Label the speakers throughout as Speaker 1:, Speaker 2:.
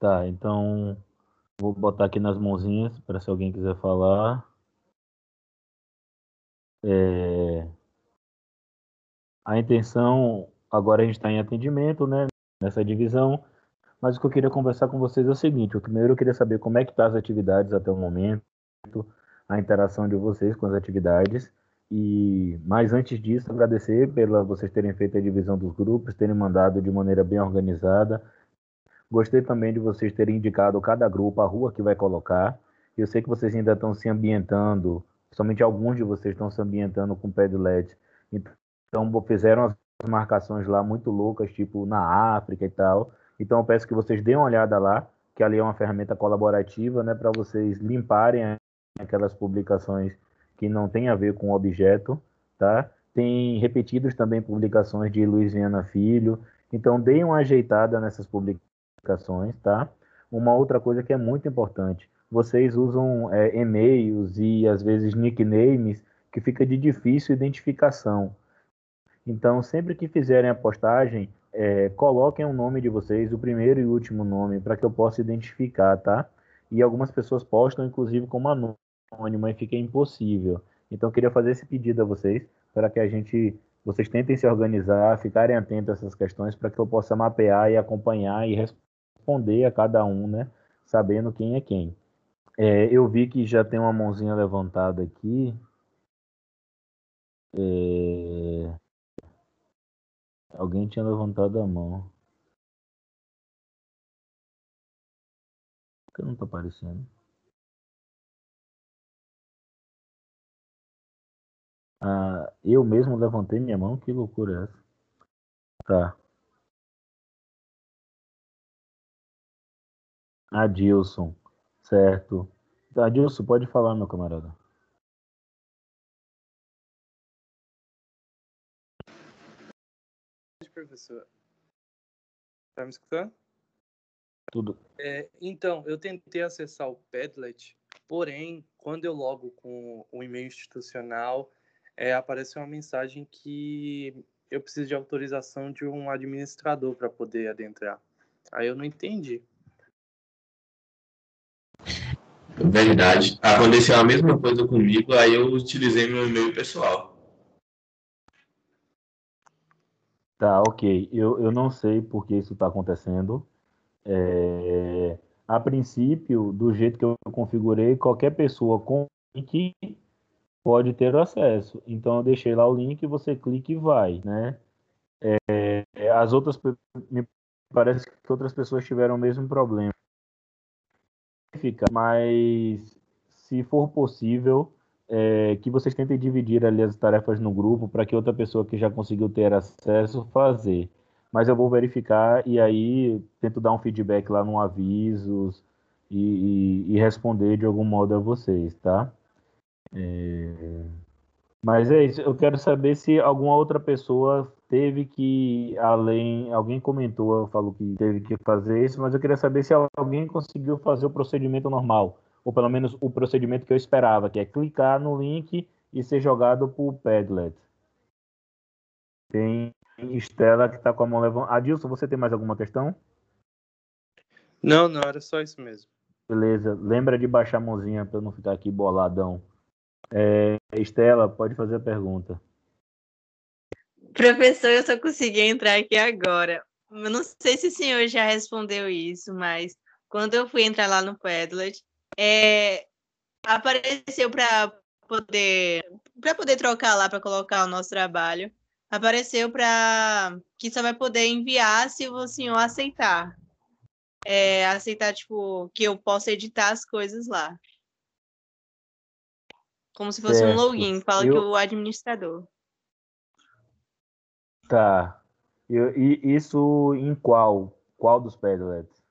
Speaker 1: Tá, então vou botar aqui nas mãozinhas para se alguém quiser falar. É... A intenção, agora a gente está em atendimento, né? Nessa divisão. Mas o que eu queria conversar com vocês é o seguinte: o primeiro eu queria saber como é que tá as atividades até o momento, a interação de vocês com as atividades. E, mas antes disso, agradecer pela vocês terem feito a divisão dos grupos, terem mandado de maneira bem organizada. Gostei também de vocês terem indicado cada grupo, a rua que vai colocar. Eu sei que vocês ainda estão se ambientando, somente alguns de vocês estão se ambientando com pé de LED. Então, fizeram as marcações lá muito loucas, tipo na África e tal. Então, eu peço que vocês deem uma olhada lá, que ali é uma ferramenta colaborativa, né, para vocês limparem aquelas publicações que não tem a ver com o objeto, tá? Tem repetidos também publicações de Luiz Viana Filho, então deem uma ajeitada nessas publicações, tá? Uma outra coisa que é muito importante, vocês usam é, e-mails e às vezes nicknames que fica de difícil identificação. Então, sempre que fizerem a postagem, é, coloquem o nome de vocês, o primeiro e último nome, para que eu possa identificar, tá? E algumas pessoas postam, inclusive, como anônimo e fica impossível. Então eu queria fazer esse pedido a vocês para que a gente vocês tentem se organizar, ficarem atentos a essas questões para que eu possa mapear e acompanhar e responder a cada um, né, sabendo quem é quem. É, eu vi que já tem uma mãozinha levantada aqui. É... Alguém tinha levantado a mão. Por que não está aparecendo? Ah, eu mesmo levantei minha mão, que loucura é essa? Tá. Adilson, certo. Adilson, pode falar, meu camarada.
Speaker 2: professor. Tá me escutando?
Speaker 1: Tudo.
Speaker 2: É, então, eu tentei acessar o Padlet, porém, quando eu logo com o e-mail institucional, é, apareceu uma mensagem que eu preciso de autorização de um administrador para poder adentrar. Aí eu não entendi.
Speaker 3: Verdade. Aconteceu a mesma coisa comigo, aí eu utilizei meu e-mail pessoal.
Speaker 1: Tá, ok. Eu, eu não sei por que isso está acontecendo. É... A princípio, do jeito que eu configurei, qualquer pessoa com que pode ter acesso. Então eu deixei lá o link, você clica e vai, né? É, as outras me parece que outras pessoas tiveram o mesmo problema. Mas se for possível, é, que vocês tentem dividir ali as tarefas no grupo para que outra pessoa que já conseguiu ter acesso fazer. Mas eu vou verificar e aí tento dar um feedback lá no avisos e, e, e responder de algum modo a vocês, tá? É... Mas é isso, eu quero saber se alguma outra pessoa teve que, além, alguém comentou, falou que teve que fazer isso, mas eu queria saber se alguém conseguiu fazer o procedimento normal, ou pelo menos o procedimento que eu esperava, que é clicar no link e ser jogado por Padlet. Tem Estela que está com a mão levantada. Adilson, você tem mais alguma questão?
Speaker 2: Não, não, era só isso mesmo.
Speaker 1: Beleza, lembra de baixar a mãozinha para eu não ficar aqui boladão. É, Estela, pode fazer a pergunta.
Speaker 4: Professor, eu só consegui entrar aqui agora. Eu não sei se o senhor já respondeu isso, mas quando eu fui entrar lá no Padlet, é, apareceu para poder para poder trocar lá para colocar o nosso trabalho. Apareceu para que só vai poder enviar se o senhor aceitar. É, aceitar tipo que eu possa editar as coisas lá. Como se fosse certo. um login, fala eu... que o administrador.
Speaker 1: Tá. E, e, isso em qual? Qual dos Padlets?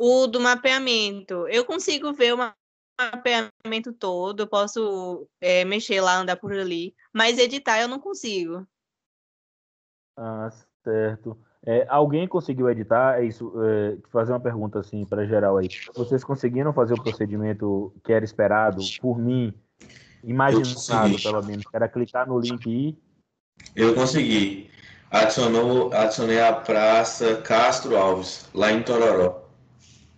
Speaker 4: O do mapeamento. Eu consigo ver o mapeamento todo, eu posso é, mexer lá, andar por ali, mas editar eu não consigo.
Speaker 1: Ah, certo. É, alguém conseguiu editar? É isso. É, fazer uma pergunta assim para geral aí. Vocês conseguiram fazer o procedimento que era esperado por mim imaginado, pelo menos. Era clicar no link e.
Speaker 3: Eu consegui. Adicionou, adicionei a Praça Castro Alves, lá em Tororó.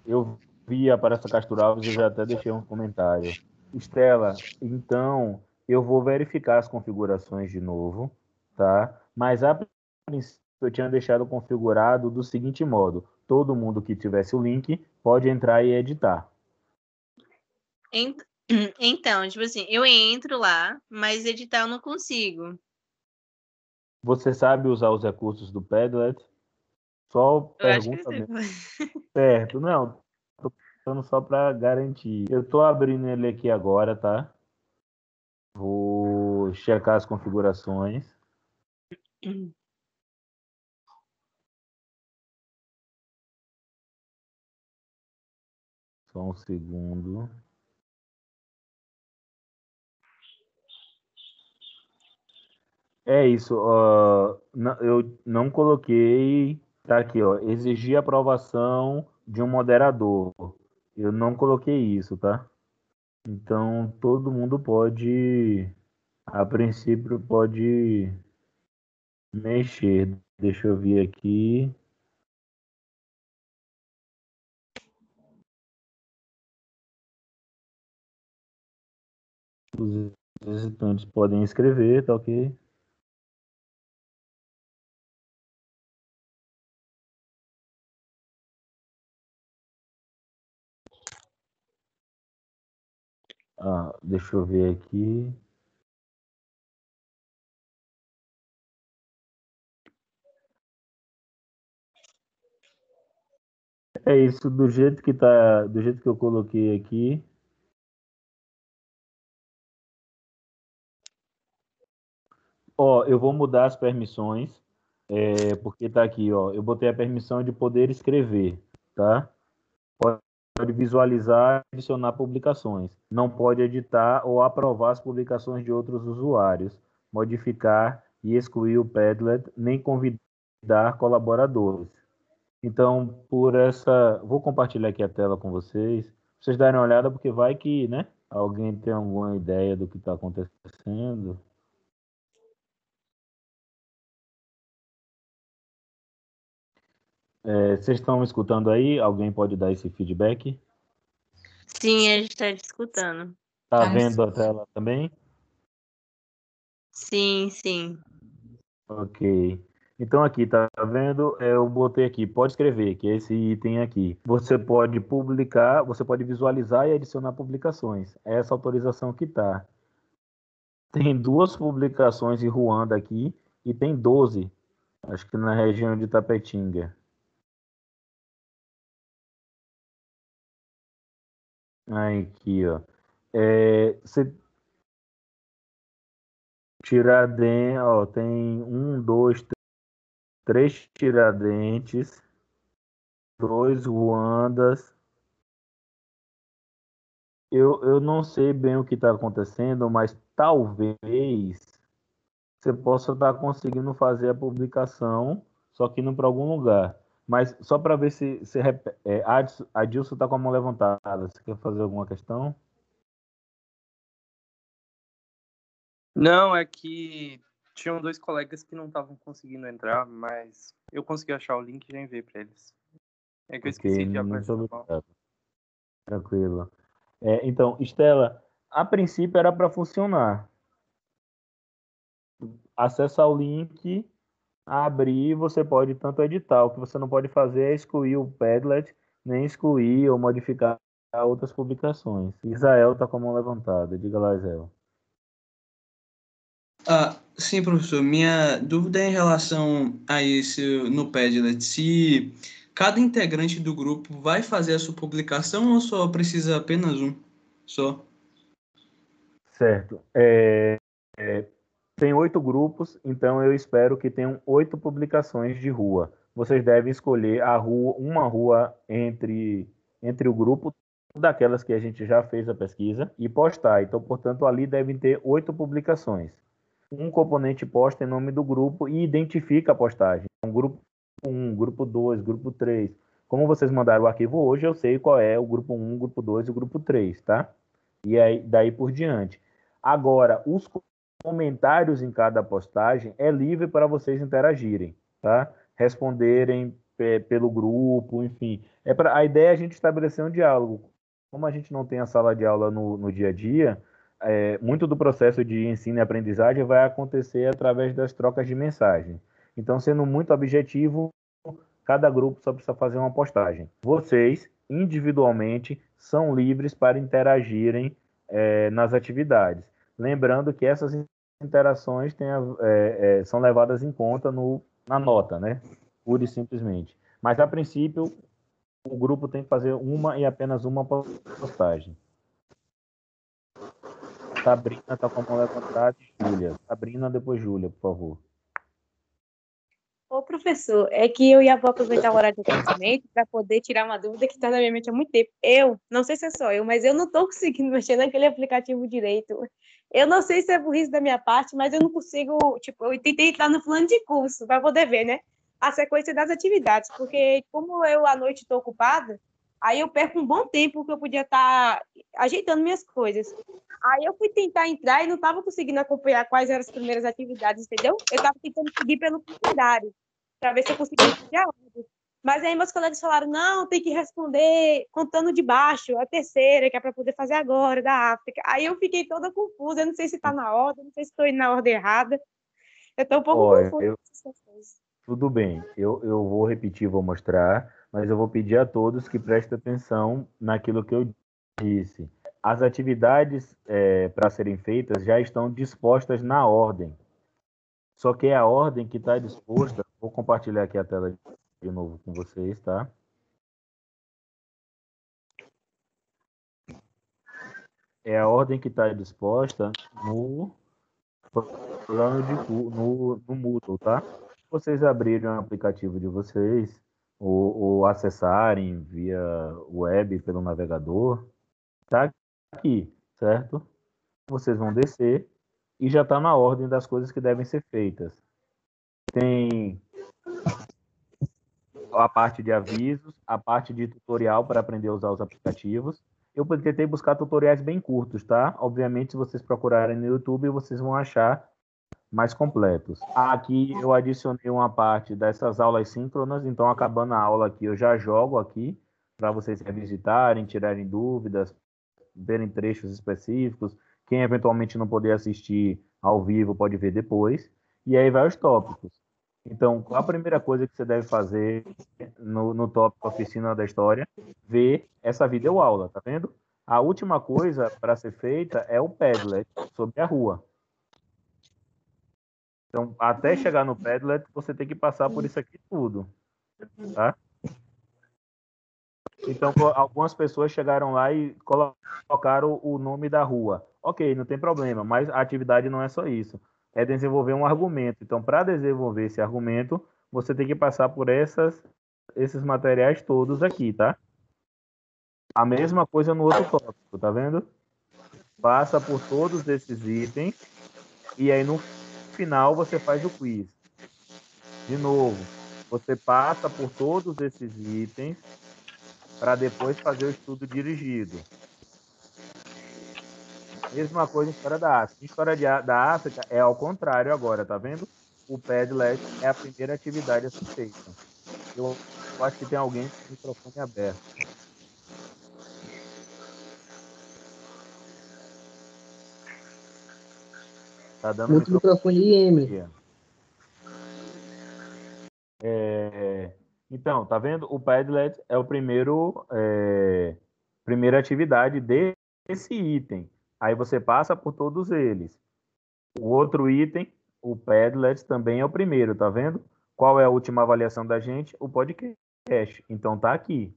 Speaker 1: eu vi a Parece Castro Alves e já até deixei um comentário. Estela, então eu vou verificar as configurações de novo, tá? Mas a princípio eu tinha deixado configurado do seguinte modo: todo mundo que tivesse o link pode entrar e editar.
Speaker 4: Então, tipo assim, eu entro lá, mas editar eu não consigo.
Speaker 1: Você sabe usar os recursos do Padlet? Só pergunta mesmo. Certo, não. Tô perguntando só para garantir. Eu tô abrindo ele aqui agora, tá? Vou checar as configurações. Só um segundo. É isso. Uh, eu não coloquei. Tá aqui, ó. Exigir aprovação de um moderador. Eu não coloquei isso, tá? Então todo mundo pode, a princípio, pode mexer. Deixa eu ver aqui. Os visitantes podem escrever, tá ok? Ah, deixa eu ver aqui. É isso, do jeito que tá, do jeito que eu coloquei aqui. Ó, eu vou mudar as permissões, é, porque tá aqui, ó. Eu botei a permissão de poder escrever, tá? Pode pode visualizar e adicionar publicações. Não pode editar ou aprovar as publicações de outros usuários, modificar e excluir o Padlet, nem convidar colaboradores. Então, por essa. Vou compartilhar aqui a tela com vocês. Vocês darem uma olhada, porque vai que, né? Alguém tem alguma ideia do que está acontecendo. É, vocês estão me escutando aí? Alguém pode dar esse feedback?
Speaker 4: Sim, a gente está escutando.
Speaker 1: Tá vendo a tela também?
Speaker 4: Sim, sim.
Speaker 1: Ok. Então aqui, tá vendo? Eu botei aqui, pode escrever, que é esse item aqui. Você pode publicar, você pode visualizar e adicionar publicações. É essa autorização que tá. Tem duas publicações em Ruanda aqui e tem 12, acho que na região de Tapetinga. Aqui, ó. É, você Tiradentes, ó, tem um, dois, três Tiradentes, dois Ruandas. Eu, eu não sei bem o que está acontecendo, mas talvez você possa estar tá conseguindo fazer a publicação, só que indo para algum lugar. Mas só para ver se, se é, Adilson está com a mão levantada. Você quer fazer alguma questão?
Speaker 2: Não, é que tinham dois colegas que não estavam conseguindo entrar, mas eu consegui achar o link e já enviei para eles. É que eu okay, esqueci de apresentar.
Speaker 1: Tranquilo. É, então, Estela, a princípio era para funcionar. Acessa o link abrir, você pode tanto editar. O que você não pode fazer é excluir o Padlet, nem excluir ou modificar outras publicações. Israel está com a mão levantada. Diga lá, Israel.
Speaker 5: Ah, sim, professor. Minha dúvida é em relação a isso no Padlet. Se cada integrante do grupo vai fazer a sua publicação ou só precisa apenas um? Só.
Speaker 1: Certo. É, é, tem oito grupos, então eu espero que tenham oito publicações de rua. Vocês devem escolher a rua, uma rua entre, entre o grupo daquelas que a gente já fez a pesquisa e postar. Então, portanto, ali devem ter oito publicações. Um componente posta em nome do grupo e identifica a postagem. Um grupo 1, grupo 2, grupo 3. Como vocês mandaram o arquivo hoje, eu sei qual é o grupo 1, grupo 2 e o grupo 3, tá? E aí, daí por diante. Agora, os comentários em cada postagem é livre para vocês interagirem, tá? Responderem pelo grupo, enfim. É pra, a ideia é a gente estabelecer um diálogo. Como a gente não tem a sala de aula no, no dia a dia, é, muito do processo de ensino e aprendizagem vai acontecer através das trocas de mensagem. Então, sendo muito objetivo, cada grupo só precisa fazer uma postagem. Vocês, individualmente, são livres para interagirem é, nas atividades. Lembrando que essas interações é, é, são levadas em conta no, na nota, né? Pura e simplesmente. Mas, a princípio, o grupo tem que fazer uma e apenas uma postagem. Sabrina está com a mão levantada Júlia. Sabrina, depois Júlia, por favor.
Speaker 6: Ô, professor, é que eu ia aproveitar o horário de conhecimento para poder tirar uma dúvida que está na minha mente há muito tempo. Eu, não sei se é só eu, mas eu não estou conseguindo mexer naquele aplicativo direito. Eu não sei se é burrice da minha parte, mas eu não consigo. Tipo, eu tentei entrar no plano de curso para poder ver, né? A sequência das atividades, porque como eu à noite estou ocupada, aí eu perco um bom tempo que eu podia estar tá ajeitando minhas coisas. Aí eu fui tentar entrar e não estava conseguindo acompanhar quais eram as primeiras atividades, entendeu? Eu estava tentando seguir pelo calendário para ver se eu conseguia. Mas aí meus colegas falaram, não, tem que responder contando de baixo, a terceira, que é para poder fazer agora, da África. Aí eu fiquei toda confusa, eu não sei se está na ordem, não sei se estou indo na ordem errada. Eu estou um pouco Olha, confusa. Eu...
Speaker 1: Tudo bem, eu, eu vou repetir, vou mostrar, mas eu vou pedir a todos que prestem atenção naquilo que eu disse. As atividades é, para serem feitas já estão dispostas na ordem. Só que é a ordem que está disposta. Vou compartilhar aqui a tela de novo com vocês, tá? É a ordem que está disposta no plano de no, no Moodle, tá? Vocês abrirem o aplicativo de vocês ou, ou acessarem via web pelo navegador, tá aqui, certo? Vocês vão descer e já está na ordem das coisas que devem ser feitas. Tem a parte de avisos, a parte de tutorial para aprender a usar os aplicativos. Eu tentei buscar tutoriais bem curtos, tá? Obviamente, se vocês procurarem no YouTube, vocês vão achar mais completos. Aqui eu adicionei uma parte dessas aulas síncronas, então acabando a aula aqui, eu já jogo aqui para vocês revisitarem, tirarem dúvidas, verem trechos específicos, quem eventualmente não poder assistir ao vivo pode ver depois. E aí vai os tópicos. Então, a primeira coisa que você deve fazer no, no tópico Oficina da História, ver essa videoaula, tá vendo? A última coisa para ser feita é o Padlet sobre a rua. Então, até chegar no Padlet, você tem que passar por isso aqui tudo, tá? Então, algumas pessoas chegaram lá e colocaram o nome da rua. Ok, não tem problema, mas a atividade não é só isso. É desenvolver um argumento. Então, para desenvolver esse argumento, você tem que passar por essas, esses materiais todos aqui, tá? A mesma coisa no outro tópico, tá vendo? Passa por todos esses itens e aí no final você faz o quiz. De novo, você passa por todos esses itens para depois fazer o estudo dirigido. Mesma coisa em história da África. História de, da África é ao contrário agora, tá vendo? O Padlet é a primeira atividade a ser feita. Eu, acho que tem alguém com o microfone aberto.
Speaker 7: Tá dando Muito microfone aí, Emily.
Speaker 1: É, então, tá vendo? O Padlet é o primeiro é, primeira atividade desse item. Aí você passa por todos eles. O outro item, o Padlet, também é o primeiro, tá vendo? Qual é a última avaliação da gente? O podcast. Então tá aqui.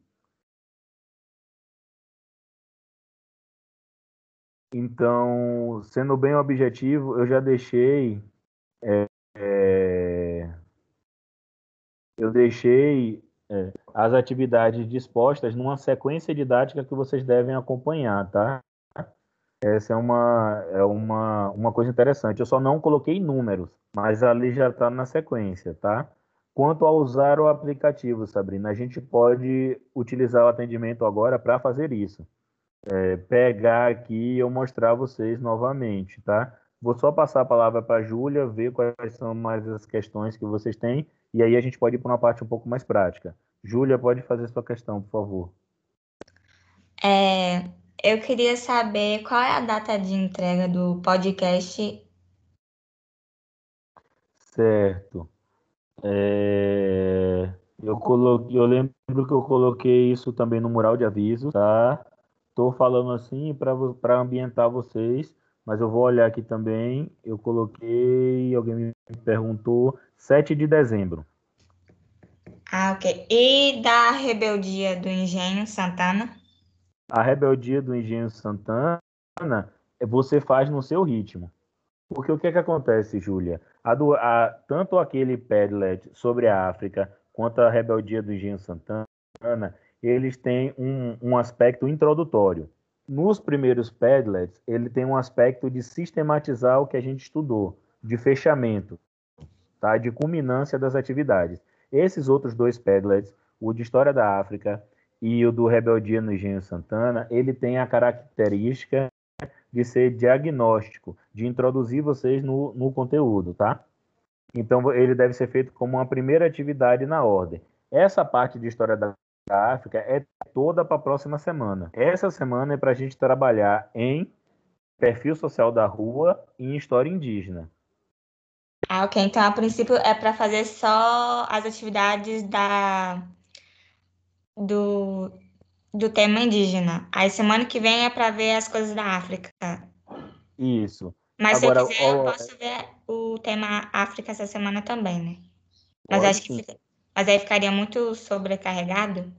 Speaker 1: Então, sendo bem objetivo, eu já deixei é, é, eu deixei é, as atividades dispostas numa sequência didática que vocês devem acompanhar, tá? Essa é uma, é uma, uma coisa interessante. Eu só não coloquei números, mas ali já está na sequência, tá? Quanto a usar o aplicativo, Sabrina, a gente pode utilizar o atendimento agora para fazer isso. É, pegar aqui e eu mostrar a vocês novamente, tá? Vou só passar a palavra para a Júlia, ver quais são mais as questões que vocês têm E aí a gente pode ir para uma parte um pouco mais prática. Júlia, pode fazer sua questão, por favor.
Speaker 8: É, eu queria saber qual é a data de entrega do podcast.
Speaker 1: Certo. É, eu, coloquei, eu lembro que eu coloquei isso também no mural de aviso, tá? Estou falando assim para ambientar vocês, mas eu vou olhar aqui também. Eu coloquei, alguém me perguntou, 7 de dezembro.
Speaker 8: Ah, ok. E da rebeldia do Engenho Santana?
Speaker 1: A rebeldia do Engenho Santana você faz no seu ritmo. Porque o que é que acontece, Júlia? tanto aquele Padlet sobre a África quanto a rebeldia do Engenho Santana, eles têm um, um aspecto introdutório. Nos primeiros Padlets, ele tem um aspecto de sistematizar o que a gente estudou, de fechamento, tá? de culminância das atividades. Esses outros dois Padlets, o de História da África e o do Rebeldia no Engenho Santana, ele tem a característica de ser diagnóstico, de introduzir vocês no, no conteúdo, tá? Então, ele deve ser feito como uma primeira atividade na ordem. Essa parte de História da África é toda para a próxima semana. Essa semana é para a gente trabalhar em perfil social da rua e em história indígena.
Speaker 8: Ah, ok. Então, a princípio, é para fazer só as atividades da do, do tema indígena. Aí, semana que vem é para ver as coisas da África.
Speaker 1: Isso.
Speaker 8: Mas Agora, se eu quiser, ó... eu posso ver o tema África essa semana também, né? Mas acho que fica... Mas aí ficaria muito sobrecarregado?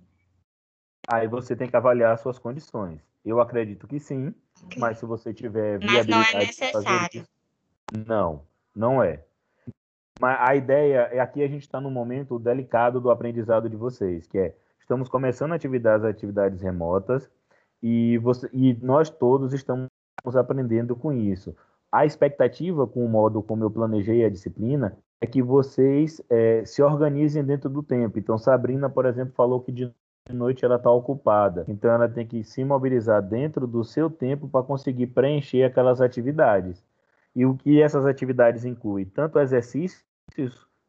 Speaker 1: Aí você tem que avaliar as suas condições. Eu acredito que sim, okay. mas se você tiver
Speaker 8: Mas não é necessário. Isso,
Speaker 1: não, não é. Mas a ideia é aqui a gente está no momento delicado do aprendizado de vocês, que é estamos começando atividades, atividades remotas e, você, e nós todos estamos aprendendo com isso. A expectativa com o modo como eu planejei a disciplina é que vocês é, se organizem dentro do tempo. Então, Sabrina, por exemplo, falou que de noite ela está ocupada. Então, ela tem que se mobilizar dentro do seu tempo para conseguir preencher aquelas atividades. E o que essas atividades incluem? Tanto exercícios,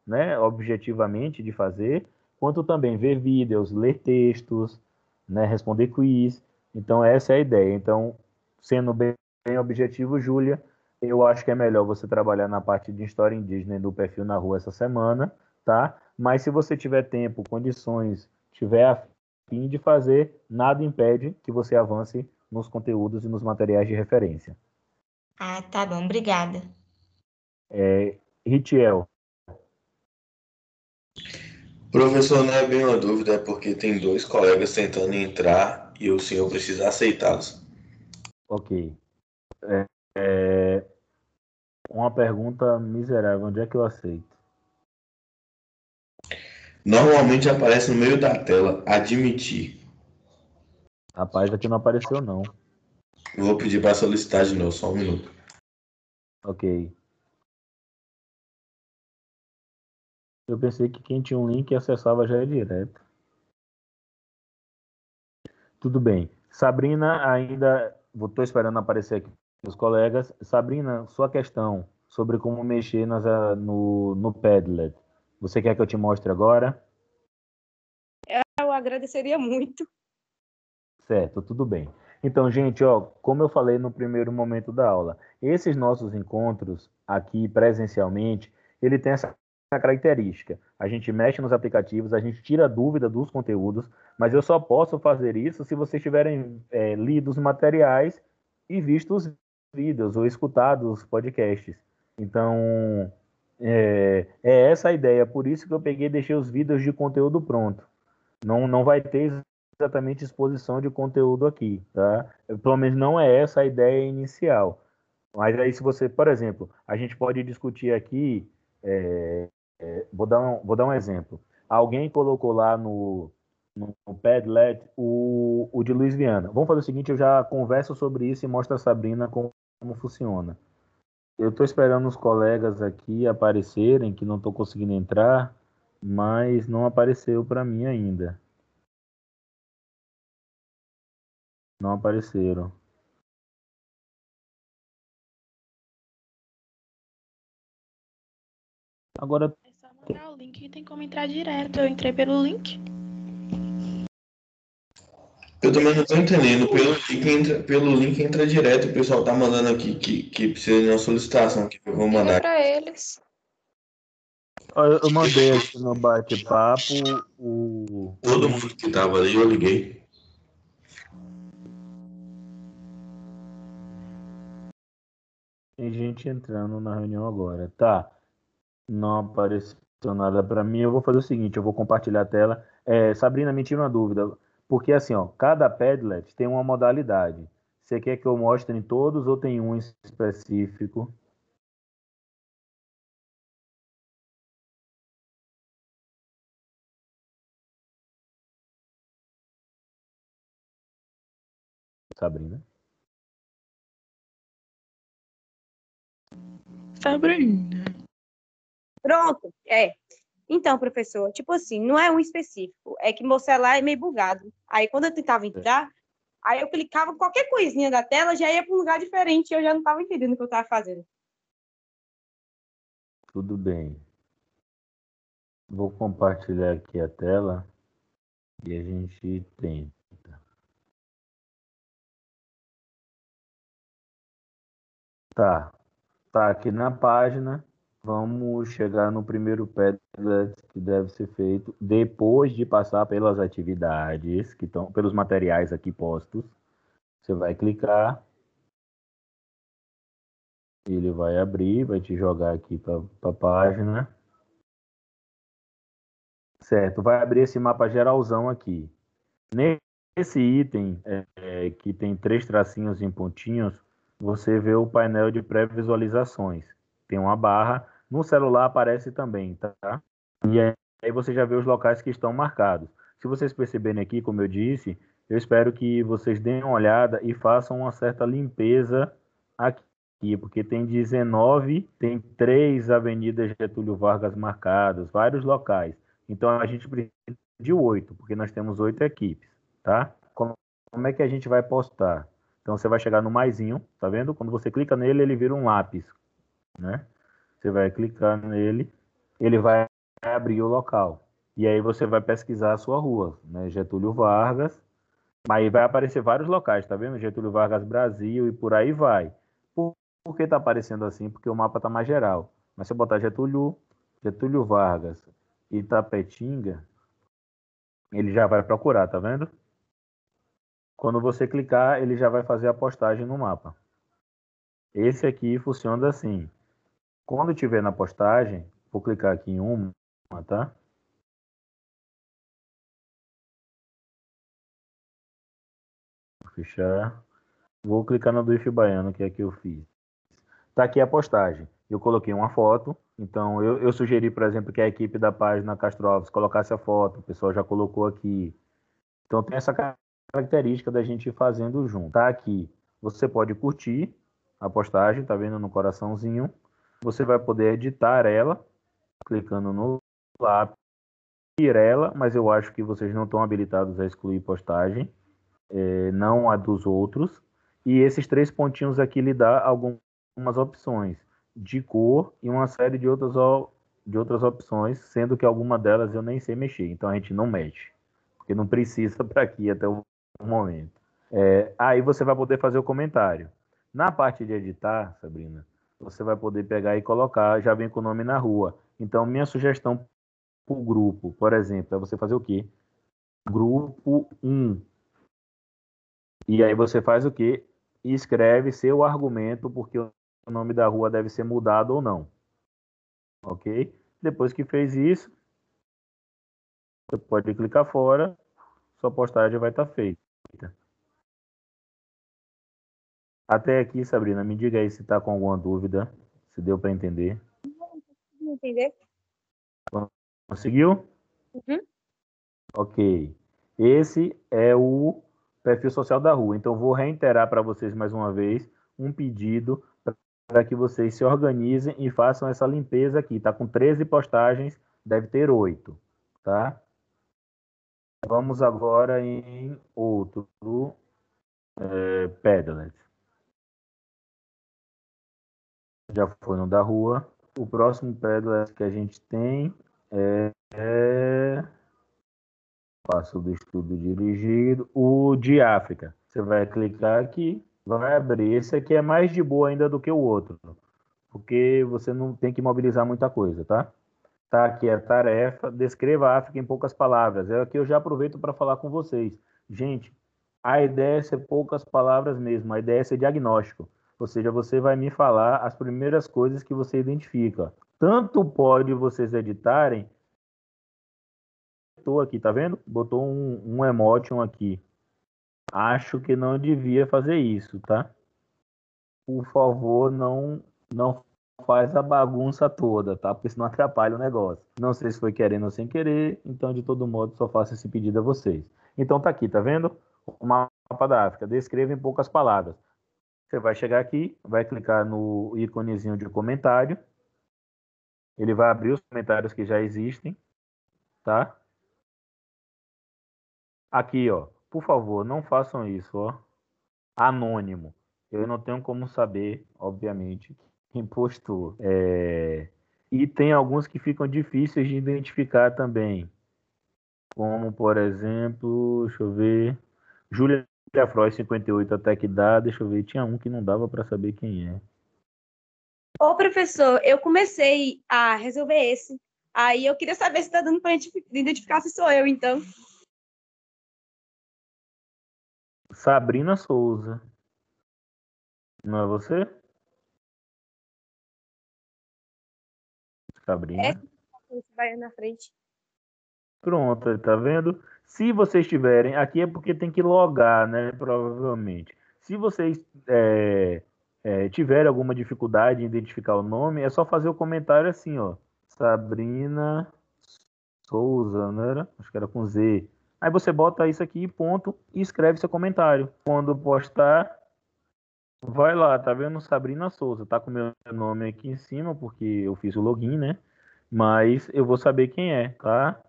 Speaker 1: né, objetivamente de fazer, quanto também ver vídeos, ler textos, né, responder quiz. Então, essa é a ideia. Então, sendo bem, bem objetivo, Júlia, eu acho que é melhor você trabalhar na parte de história indígena do perfil na rua essa semana, tá? Mas se você tiver tempo, condições, tiver a fim de fazer, nada impede que você avance nos conteúdos e nos materiais de referência.
Speaker 8: Ah, tá bom, obrigada.
Speaker 1: É, Ritiel.
Speaker 3: Professor, não é bem uma dúvida, é porque tem dois colegas tentando entrar e o senhor precisa aceitá-los.
Speaker 1: Ok. É, é, uma pergunta miserável, onde é que eu aceito?
Speaker 3: Normalmente aparece no meio da tela, admitir.
Speaker 1: Rapaz, aqui não apareceu não.
Speaker 3: Vou pedir para solicitar de novo, só um minuto.
Speaker 1: Ok. Eu pensei que quem tinha um link acessava já é direto. Tudo bem. Sabrina ainda. Estou esperando aparecer aqui os colegas. Sabrina, sua questão sobre como mexer nas, no, no Padlet. Você quer que eu te mostre agora?
Speaker 6: Eu agradeceria muito.
Speaker 1: Certo, tudo bem. Então, gente, ó, como eu falei no primeiro momento da aula, esses nossos encontros aqui presencialmente, ele tem essa característica. A gente mexe nos aplicativos, a gente tira dúvida dos conteúdos, mas eu só posso fazer isso se vocês tiverem é, lido os materiais e visto os vídeos ou escutado os podcasts. Então, é, é essa a ideia. Por isso que eu peguei e deixei os vídeos de conteúdo pronto. Não, não vai ter exatamente exposição de conteúdo aqui, tá? Pelo menos não é essa a ideia inicial. Mas aí, se você, por exemplo, a gente pode discutir aqui, é, é, vou, dar um, vou dar um exemplo. Alguém colocou lá no, no, Padlet o, o de Luiz Viana. Vamos fazer o seguinte, eu já converso sobre isso e mostro a Sabrina como, como funciona. Eu estou esperando os colegas aqui aparecerem, que não estou conseguindo entrar, mas não apareceu para mim ainda. Não apareceram. Agora,
Speaker 9: o link tem como entrar direto. Eu entrei pelo link.
Speaker 3: Eu também não tô entendendo. Pelo link entra, pelo link entra direto. O pessoal tá mandando aqui que, que precisa de uma solicitação que eu vou mandar.
Speaker 9: para eles.
Speaker 1: Eu mandei aqui no bate-papo o.
Speaker 3: Todo mundo que tava ali, eu liguei.
Speaker 1: Tem gente entrando na reunião agora. Tá. Não apareceu nada para mim. Eu vou fazer o seguinte: eu vou compartilhar a tela. É, Sabrina, me tira uma dúvida. Porque assim, ó, cada Padlet tem uma modalidade. Você quer que eu mostre em todos ou tem um específico? Sabrina.
Speaker 9: Sabrina.
Speaker 6: Pronto, é. Então, professor, tipo assim, não é um específico, é que meu celular é meio bugado. Aí quando eu tentava entrar, aí eu clicava qualquer coisinha da tela, já ia para um lugar diferente, e eu já não estava entendendo o que eu estava fazendo.
Speaker 1: Tudo bem. Vou compartilhar aqui a tela e a gente tenta. Tá. Tá aqui na página. Vamos chegar no primeiro Padlet que deve ser feito depois de passar pelas atividades que estão, pelos materiais aqui postos. Você vai clicar. Ele vai abrir, vai te jogar aqui para a página. Certo, vai abrir esse mapa geralzão aqui. Nesse item, é, é, que tem três tracinhos em pontinhos, você vê o painel de pré-visualizações. Tem uma barra no celular aparece também, tá? E aí você já vê os locais que estão marcados. Se vocês perceberem aqui, como eu disse, eu espero que vocês deem uma olhada e façam uma certa limpeza aqui, porque tem 19, tem três avenidas Getúlio Vargas marcadas, vários locais. Então a gente precisa de oito, porque nós temos oito equipes, tá? Como, como é que a gente vai postar? Então você vai chegar no maisinho, tá vendo? Quando você clica nele, ele vira um lápis, né? Você vai clicar nele, ele vai abrir o local. E aí você vai pesquisar a sua rua, né? Getúlio Vargas. Aí vai aparecer vários locais, tá vendo? Getúlio Vargas Brasil e por aí vai. Por, por que tá aparecendo assim? Porque o mapa tá mais geral. Mas se eu botar Getúlio, Getúlio Vargas e Tapetinga, ele já vai procurar, tá vendo? Quando você clicar, ele já vai fazer a postagem no mapa. Esse aqui funciona assim. Quando tiver na postagem, vou clicar aqui em uma, tá? Vou fechar. Vou clicar no do IF Baiano, que é que eu fiz. Tá aqui a postagem. Eu coloquei uma foto, então eu, eu sugeri, por exemplo, que a equipe da página Castro Alves colocasse a foto, o pessoal já colocou aqui. Então tem essa característica da gente fazendo junto. Tá aqui. Você pode curtir a postagem, tá vendo no coraçãozinho. Você vai poder editar ela, clicando no lápis, ela, mas eu acho que vocês não estão habilitados a excluir postagem, é, não a dos outros. E esses três pontinhos aqui lhe dá algumas opções de cor e uma série de outras, de outras opções, sendo que alguma delas eu nem sei mexer, então a gente não mexe, porque não precisa para aqui até o momento. É, aí você vai poder fazer o comentário. Na parte de editar, Sabrina, você vai poder pegar e colocar, já vem com o nome na rua. Então, minha sugestão para o grupo, por exemplo, é você fazer o quê? Grupo 1. E aí você faz o quê? Escreve seu argumento, porque o nome da rua deve ser mudado ou não. Ok? Depois que fez isso, você pode clicar fora, sua postagem vai estar feita. Até aqui, Sabrina, me diga aí se está com alguma dúvida, se deu para entender.
Speaker 6: Não entender.
Speaker 1: Conseguiu?
Speaker 6: Uhum.
Speaker 1: Ok. Esse é o perfil social da rua. Então, vou reiterar para vocês mais uma vez um pedido para que vocês se organizem e façam essa limpeza aqui. Está com 13 postagens, deve ter 8, tá? Vamos agora em outro é, Padlet já no da rua. O próximo Padlet que a gente tem é, é... Passo do estudo dirigido. O de África. Você vai clicar aqui, vai abrir. Esse aqui é mais de boa ainda do que o outro, porque você não tem que mobilizar muita coisa, tá? Tá aqui a tarefa. Descreva a África em poucas palavras. É aqui eu já aproveito para falar com vocês. Gente, a ideia é ser poucas palavras mesmo. A ideia é ser diagnóstico. Ou seja, você vai me falar as primeiras coisas que você identifica. Tanto pode vocês editarem. Estou aqui, tá vendo? Botou um, um emotion aqui. Acho que não devia fazer isso, tá? Por favor, não não faz a bagunça toda, tá? Porque senão atrapalha o negócio. Não sei se foi querendo ou sem querer, então de todo modo só faço esse pedido a vocês. Então tá aqui, tá vendo? O mapa da África. Descreva em poucas palavras. Você vai chegar aqui, vai clicar no íconezinho de comentário. Ele vai abrir os comentários que já existem, tá? Aqui, ó. Por favor, não façam isso, ó. Anônimo. Eu não tenho como saber, obviamente, quem postou. É... E tem alguns que ficam difíceis de identificar também. Como, por exemplo, deixa eu ver. Júlia Freud 58 até que dá, deixa eu ver, tinha um que não dava para saber quem é.
Speaker 6: Ô, professor, eu comecei a resolver esse. Aí eu queria saber se está dando para identificar se sou eu, então.
Speaker 1: Sabrina Souza. Não é você? Sabrina.
Speaker 6: É, vai na frente.
Speaker 1: Pronto, tá vendo? Se vocês tiverem, aqui é porque tem que logar, né? Provavelmente. Se vocês é, é, tiverem alguma dificuldade em identificar o nome, é só fazer o comentário assim, ó. Sabrina Souza, não era? Acho que era com Z. Aí você bota isso aqui, ponto, e escreve seu comentário. Quando postar, vai lá, tá vendo? Sabrina Souza. Tá com meu nome aqui em cima, porque eu fiz o login, né? Mas eu vou saber quem é, tá?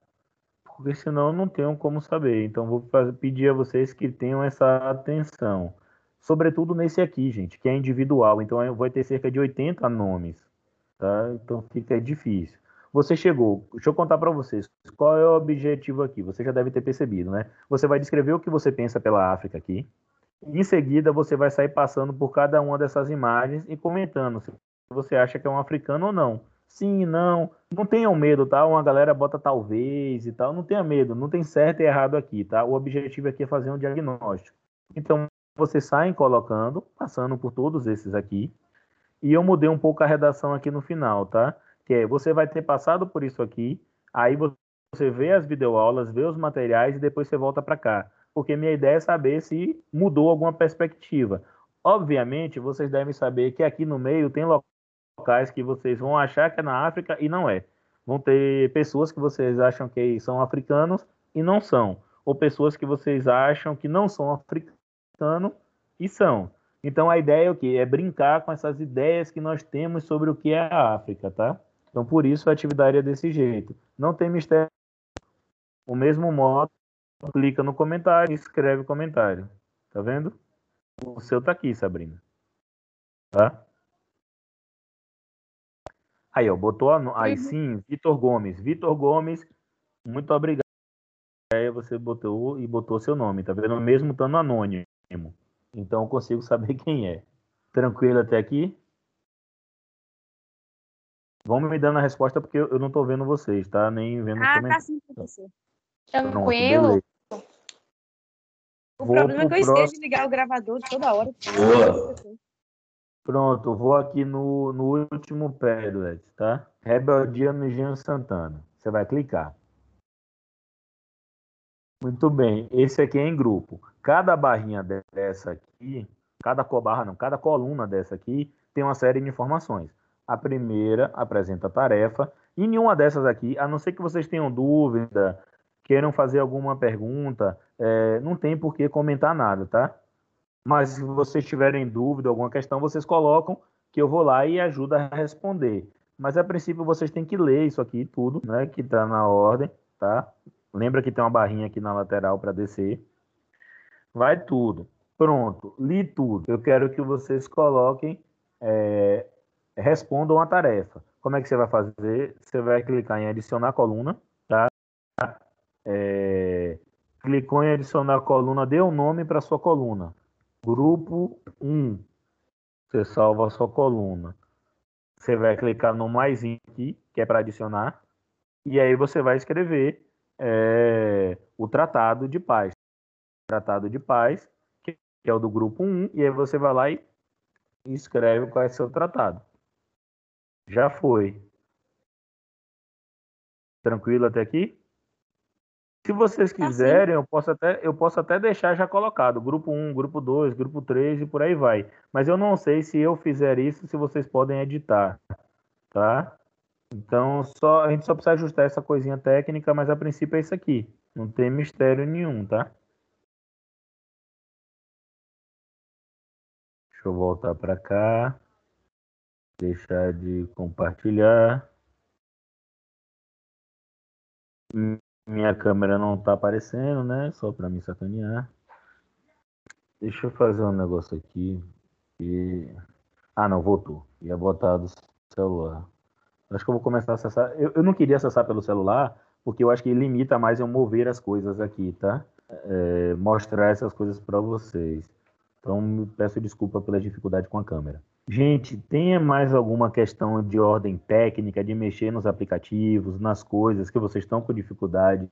Speaker 1: Porque senão não tenho como saber. Então vou pedir a vocês que tenham essa atenção. Sobretudo nesse aqui, gente, que é individual. Então eu vou ter cerca de 80 nomes, tá? Então fica difícil. Você chegou, deixa eu contar para vocês, qual é o objetivo aqui? Você já deve ter percebido, né? Você vai descrever o que você pensa pela África aqui. Em seguida, você vai sair passando por cada uma dessas imagens e comentando se você acha que é um africano ou não. Sim, não. Não tenham medo, tá? Uma galera bota talvez e tal. Não tenha medo, não tem certo e errado aqui, tá? O objetivo aqui é fazer um diagnóstico. Então, você sai colocando, passando por todos esses aqui. E eu mudei um pouco a redação aqui no final, tá? que é você vai ter passado por isso aqui, aí você vê as videoaulas, vê os materiais e depois você volta para cá. Porque minha ideia é saber se mudou alguma perspectiva. Obviamente, vocês devem saber que aqui no meio tem locais que vocês vão achar que é na África e não é. Vão ter pessoas que vocês acham que são africanos e não são. Ou pessoas que vocês acham que não são africanos e são. Então a ideia é o quê? É brincar com essas ideias que nós temos sobre o que é a África, tá? Então, por isso a atividade é desse jeito. Não tem mistério. O mesmo modo, clica no comentário e escreve o comentário. Tá vendo? O seu tá aqui, Sabrina. Tá? Aí, ó, botou a... Aí uhum. sim, Vitor Gomes. Vitor Gomes, muito obrigado. Aí você botou e botou seu nome, tá vendo? Mesmo estando anônimo. Então eu consigo saber quem é. Tranquilo até aqui? Vão me dando a resposta porque eu não tô vendo vocês, tá? Nem vendo
Speaker 6: ah, tá sim, professor.
Speaker 8: Tranquilo.
Speaker 6: O vou problema é que eu próximo... esqueço de ligar o gravador toda hora.
Speaker 3: Boa.
Speaker 1: Pronto, vou aqui no, no último Padlet, tá? Rebeldia no Jean Santana. Você vai clicar. Muito bem, esse aqui é em grupo. Cada barrinha dessa aqui, cada barra não, cada coluna dessa aqui tem uma série de informações. A primeira apresenta a tarefa. E nenhuma dessas aqui, a não ser que vocês tenham dúvida, queiram fazer alguma pergunta, é, não tem por que comentar nada, tá? Mas se vocês tiverem dúvida, alguma questão, vocês colocam que eu vou lá e ajudo a responder. Mas a princípio vocês têm que ler isso aqui tudo, né? Que está na ordem, tá? Lembra que tem uma barrinha aqui na lateral para descer. Vai tudo. Pronto, li tudo. Eu quero que vocês coloquem é, respondam a tarefa. como é que você vai fazer? Você vai clicar em adicionar coluna, tá? É, clicou em adicionar coluna, dê um nome para sua coluna. Grupo 1. Você salva a sua coluna. Você vai clicar no mais aqui, que é para adicionar. E aí você vai escrever é, o tratado de paz. Tratado de paz, que é o do grupo 1. E aí você vai lá e escreve qual é seu tratado. Já foi. Tranquilo até aqui? Se vocês tá quiserem, eu posso, até, eu posso até deixar já colocado. Grupo 1, grupo 2, grupo 3 e por aí vai. Mas eu não sei se eu fizer isso, se vocês podem editar. Tá? Então, só, a gente só precisa ajustar essa coisinha técnica, mas a princípio é isso aqui. Não tem mistério nenhum, tá? Deixa eu voltar para cá. Deixar de compartilhar. Minha câmera não tá aparecendo, né? Só para me sacanear. Deixa eu fazer um negócio aqui. E... Ah, não, voltou. Ia botar do celular. Acho que eu vou começar a acessar. Eu, eu não queria acessar pelo celular, porque eu acho que limita mais eu mover as coisas aqui, tá? É, mostrar essas coisas para vocês. Então, peço desculpa pela dificuldade com a câmera. Gente, tem mais alguma questão de ordem técnica, de mexer nos aplicativos, nas coisas que vocês estão com dificuldade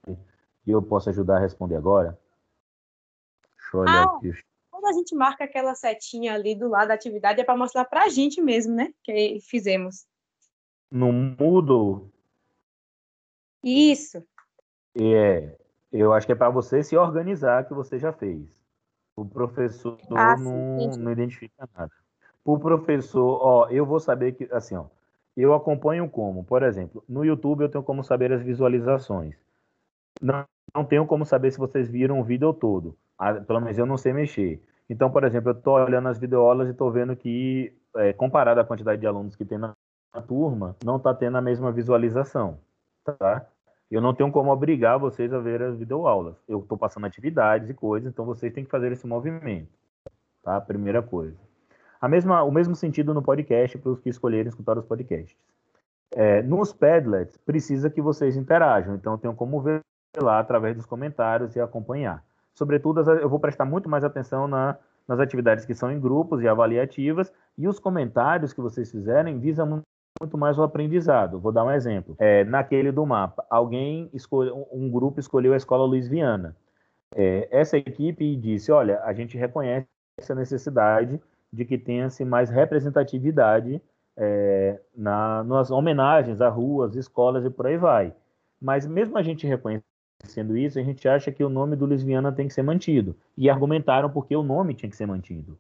Speaker 1: e eu posso ajudar a responder agora?
Speaker 6: Deixa eu olhar ah, aqui. Quando a gente marca aquela setinha ali do lado da atividade, é para mostrar para a gente mesmo, né? Que fizemos.
Speaker 1: No Moodle?
Speaker 6: Isso.
Speaker 1: É, eu acho que é para você se organizar que você já fez. O professor ah, não, sim, não identifica nada o professor, ó, eu vou saber que, assim, ó, eu acompanho como, por exemplo, no YouTube eu tenho como saber as visualizações. Não, não tenho como saber se vocês viram o vídeo todo. Ah, pelo menos eu não sei mexer. Então, por exemplo, eu estou olhando as videoaulas e estou vendo que, é, comparado à quantidade de alunos que tem na, na turma, não está tendo a mesma visualização, tá? Eu não tenho como obrigar vocês a ver as videoaulas. Eu estou passando atividades e coisas, então vocês têm que fazer esse movimento, tá? Primeira coisa. A mesma, o mesmo sentido no podcast para os que escolherem escutar os podcasts. É, nos Padlets, precisa que vocês interajam, então tenho como ver lá através dos comentários e acompanhar. Sobretudo, eu vou prestar muito mais atenção na, nas atividades que são em grupos e avaliativas, e os comentários que vocês fizerem visam muito, muito mais o aprendizado. Vou dar um exemplo. É, naquele do mapa, alguém escolheu, um grupo escolheu a escola Luiz Viana. É, essa equipe disse: olha, a gente reconhece essa necessidade de que tenha-se mais representatividade é, na, nas homenagens a ruas, escolas e por aí vai. Mas mesmo a gente reconhecendo isso, a gente acha que o nome do Lisviana tem que ser mantido. E argumentaram porque o nome tinha que ser mantido.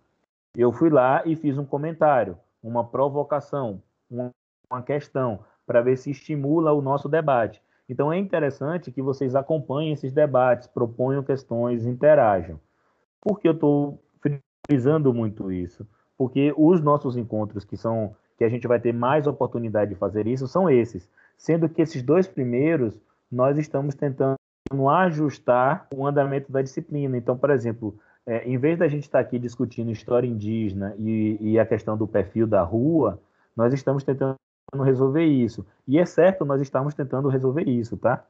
Speaker 1: Eu fui lá e fiz um comentário, uma provocação, uma, uma questão, para ver se estimula o nosso debate. Então é interessante que vocês acompanhem esses debates, proponham questões, interajam. Por que eu estou frisando muito isso, porque os nossos encontros que são que a gente vai ter mais oportunidade de fazer isso são esses, sendo que esses dois primeiros nós estamos tentando ajustar o andamento da disciplina. Então, por exemplo, é, em vez da gente estar aqui discutindo história indígena e, e a questão do perfil da rua, nós estamos tentando resolver isso. E é certo, nós estamos tentando resolver isso, tá?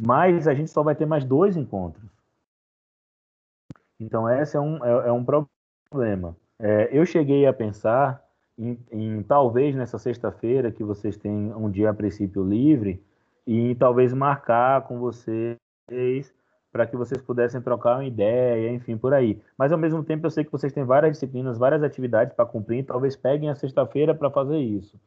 Speaker 1: Mas a gente só vai ter mais dois encontros. Então, esse é um, é, é um problema problema. É, eu cheguei a pensar em, em talvez nessa sexta-feira, que vocês têm um dia a princípio livre, e talvez marcar com vocês para que vocês pudessem trocar uma ideia, enfim, por aí. Mas ao mesmo tempo eu sei que vocês têm várias disciplinas, várias atividades para cumprir, talvez peguem a sexta-feira para fazer isso.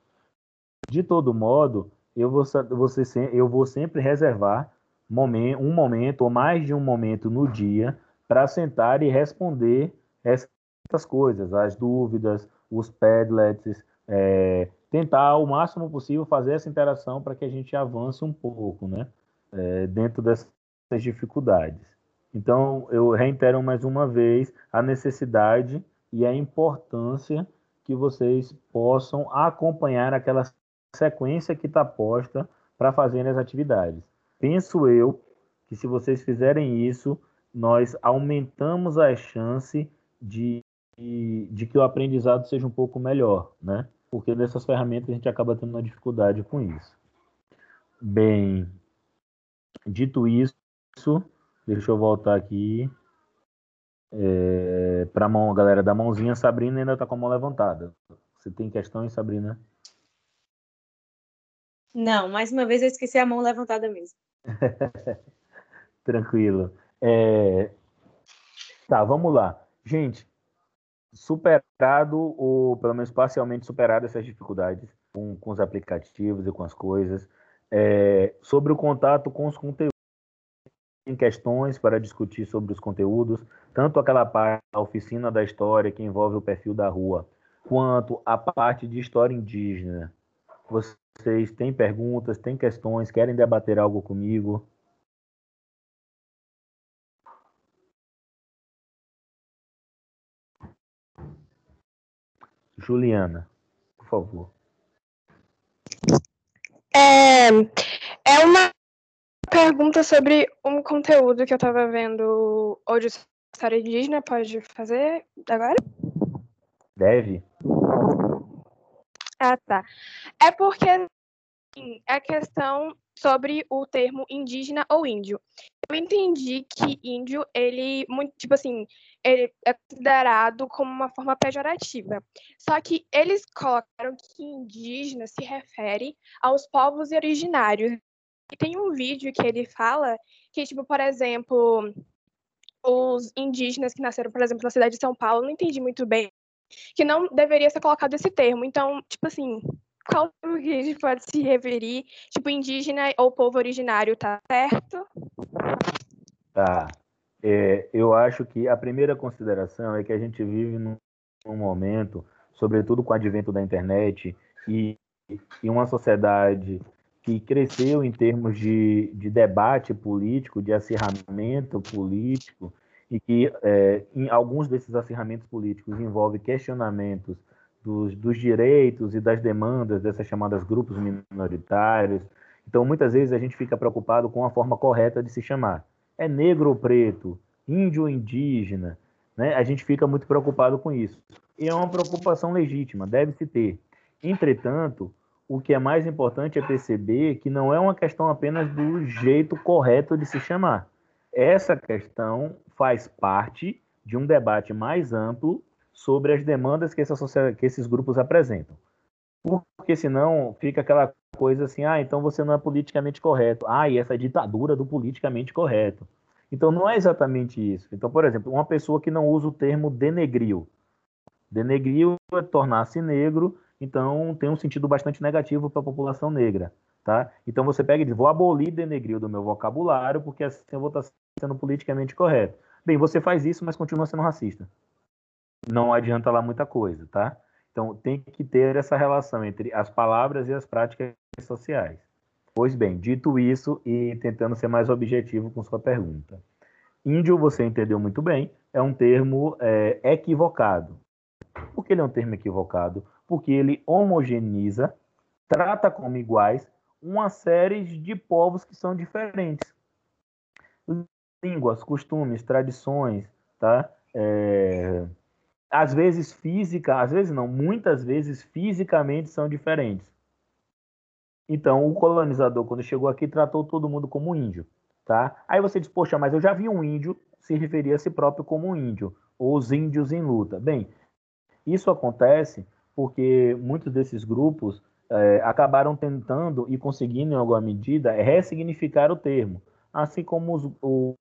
Speaker 1: De todo modo, eu vou, você, eu vou sempre reservar um momento ou mais de um momento no dia para sentar e responder essa essas coisas, as dúvidas, os padlets, é, tentar o máximo possível fazer essa interação para que a gente avance um pouco, né, é, dentro dessas dificuldades. Então, eu reitero mais uma vez a necessidade e a importância que vocês possam acompanhar aquela sequência que está posta para fazer as atividades. Penso eu que se vocês fizerem isso, nós aumentamos a chance de de que o aprendizado seja um pouco melhor, né? porque nessas ferramentas a gente acaba tendo uma dificuldade com isso. Bem, dito isso, deixa eu voltar aqui é, para a mão, galera da mãozinha. Sabrina ainda está com a mão levantada. Você tem questões, Sabrina?
Speaker 6: Não, mais uma vez eu esqueci a mão levantada mesmo.
Speaker 1: Tranquilo. É... Tá, vamos lá. Gente, superado, ou pelo menos parcialmente superado essas dificuldades com, com os aplicativos e com as coisas, é... sobre o contato com os conteúdos. Tem questões para discutir sobre os conteúdos, tanto aquela parte da oficina da história que envolve o perfil da rua, quanto a parte de história indígena. Vocês têm perguntas, têm questões, querem debater algo comigo? Juliana, por favor.
Speaker 10: É, é uma pergunta sobre um conteúdo que eu estava vendo hoje história indígena. Pode fazer agora?
Speaker 1: Deve.
Speaker 10: Ah, tá. É porque assim, é questão sobre o termo indígena ou índio. Eu entendi que índio, ele, muito, tipo assim, ele é considerado como uma forma pejorativa. Só que eles colocaram que indígena se refere aos povos originários. E tem um vídeo que ele fala que, tipo, por exemplo, os indígenas que nasceram, por exemplo, na cidade de São Paulo, não entendi muito bem que não deveria ser colocado esse termo. Então, tipo assim, qual que a gente pode se referir? Tipo, indígena ou povo originário, tá certo?
Speaker 1: Tá. É, eu acho que a primeira consideração é que a gente vive num, num momento, sobretudo com o advento da internet, e, e uma sociedade que cresceu em termos de, de debate político, de acirramento político, e que é, em alguns desses acirramentos políticos envolve questionamentos dos, dos, direitos e das demandas dessas chamadas grupos minoritários. Então, muitas vezes a gente fica preocupado com a forma correta de se chamar. É negro ou preto, índio ou indígena, né? A gente fica muito preocupado com isso. E é uma preocupação legítima, deve-se ter. Entretanto, o que é mais importante é perceber que não é uma questão apenas do jeito correto de se chamar. Essa questão faz parte de um debate mais amplo sobre as demandas que, que esses grupos apresentam. Porque senão fica aquela coisa assim, ah, então você não é politicamente correto. Ah, e essa ditadura do politicamente correto. Então não é exatamente isso. Então, por exemplo, uma pessoa que não usa o termo denegriu. Denegriu é tornar-se negro, então tem um sentido bastante negativo para a população negra. Tá? Então você pega e diz, vou abolir denegriu do meu vocabulário, porque assim eu vou estar sendo politicamente correto. Bem, você faz isso, mas continua sendo racista. Não adianta lá muita coisa, tá? Então tem que ter essa relação entre as palavras e as práticas sociais. Pois bem, dito isso e tentando ser mais objetivo com sua pergunta. Índio, você entendeu muito bem, é um termo é, equivocado. Por que ele é um termo equivocado? Porque ele homogeniza, trata como iguais uma série de povos que são diferentes línguas, costumes, tradições, tá? É, às vezes física, às vezes não, muitas vezes fisicamente são diferentes. Então, o colonizador, quando chegou aqui, tratou todo mundo como índio, tá? Aí você diz, poxa, mas eu já vi um índio se referir a si próprio como índio, ou os índios em luta. Bem, isso acontece porque muitos desses grupos é, acabaram tentando e conseguindo, em alguma medida, ressignificar o termo, assim como os, o,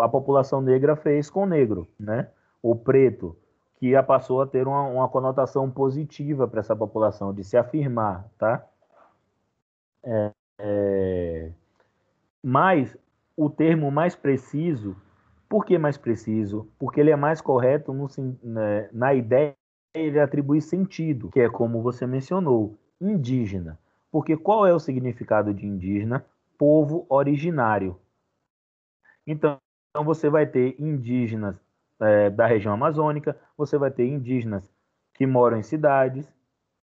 Speaker 1: a população negra fez com o negro, né? O preto, que passou a ter uma, uma conotação positiva para essa população, de se afirmar, tá? É, é... Mas o termo mais preciso, por que mais preciso? Porque ele é mais correto no, né, na ideia ele atribui sentido, que é como você mencionou, indígena. Porque qual é o significado de indígena? Povo originário. Então, você vai ter indígenas é, da região amazônica, você vai ter indígenas que moram em cidades.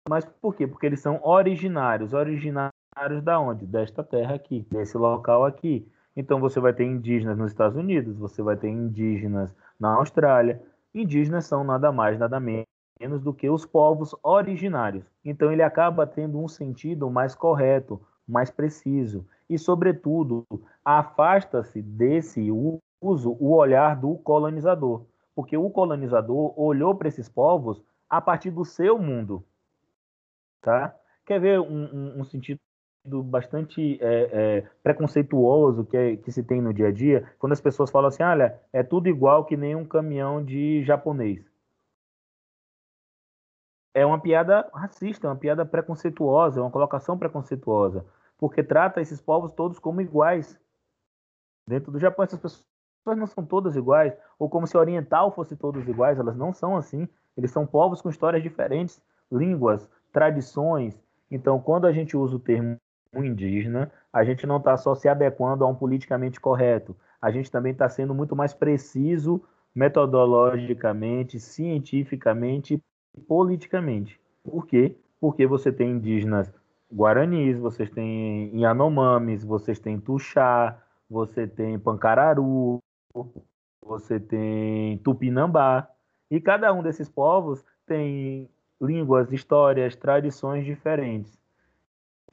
Speaker 1: Mas por quê? Porque eles são originários. Originários da onde? Desta terra aqui, desse local aqui. Então, você vai ter indígenas nos Estados Unidos, você vai ter indígenas na Austrália. Indígenas são nada mais, nada menos do que os povos originários. Então ele acaba tendo um sentido mais correto, mais preciso e, sobretudo, afasta-se desse uso o olhar do colonizador, porque o colonizador olhou para esses povos a partir do seu mundo, tá? Quer ver um, um, um sentido bastante é, é, preconceituoso que, é, que se tem no dia a dia, quando as pessoas falam assim, olha, é tudo igual que nem um caminhão de japonês. É uma piada racista, é uma piada preconceituosa, é uma colocação preconceituosa, porque trata esses povos todos como iguais. Dentro do Japão, essas pessoas não são todas iguais, ou como se oriental fosse todos iguais, elas não são assim. Eles são povos com histórias diferentes, línguas, tradições. Então, quando a gente usa o termo indígena, a gente não está só se adequando a um politicamente correto, a gente também está sendo muito mais preciso metodologicamente, cientificamente e politicamente. Por quê? Porque você tem indígenas guaranis, vocês têm Yanomamis, vocês têm Tuxá, você tem Pancararu, você tem Tupinambá, e cada um desses povos tem línguas, histórias, tradições diferentes.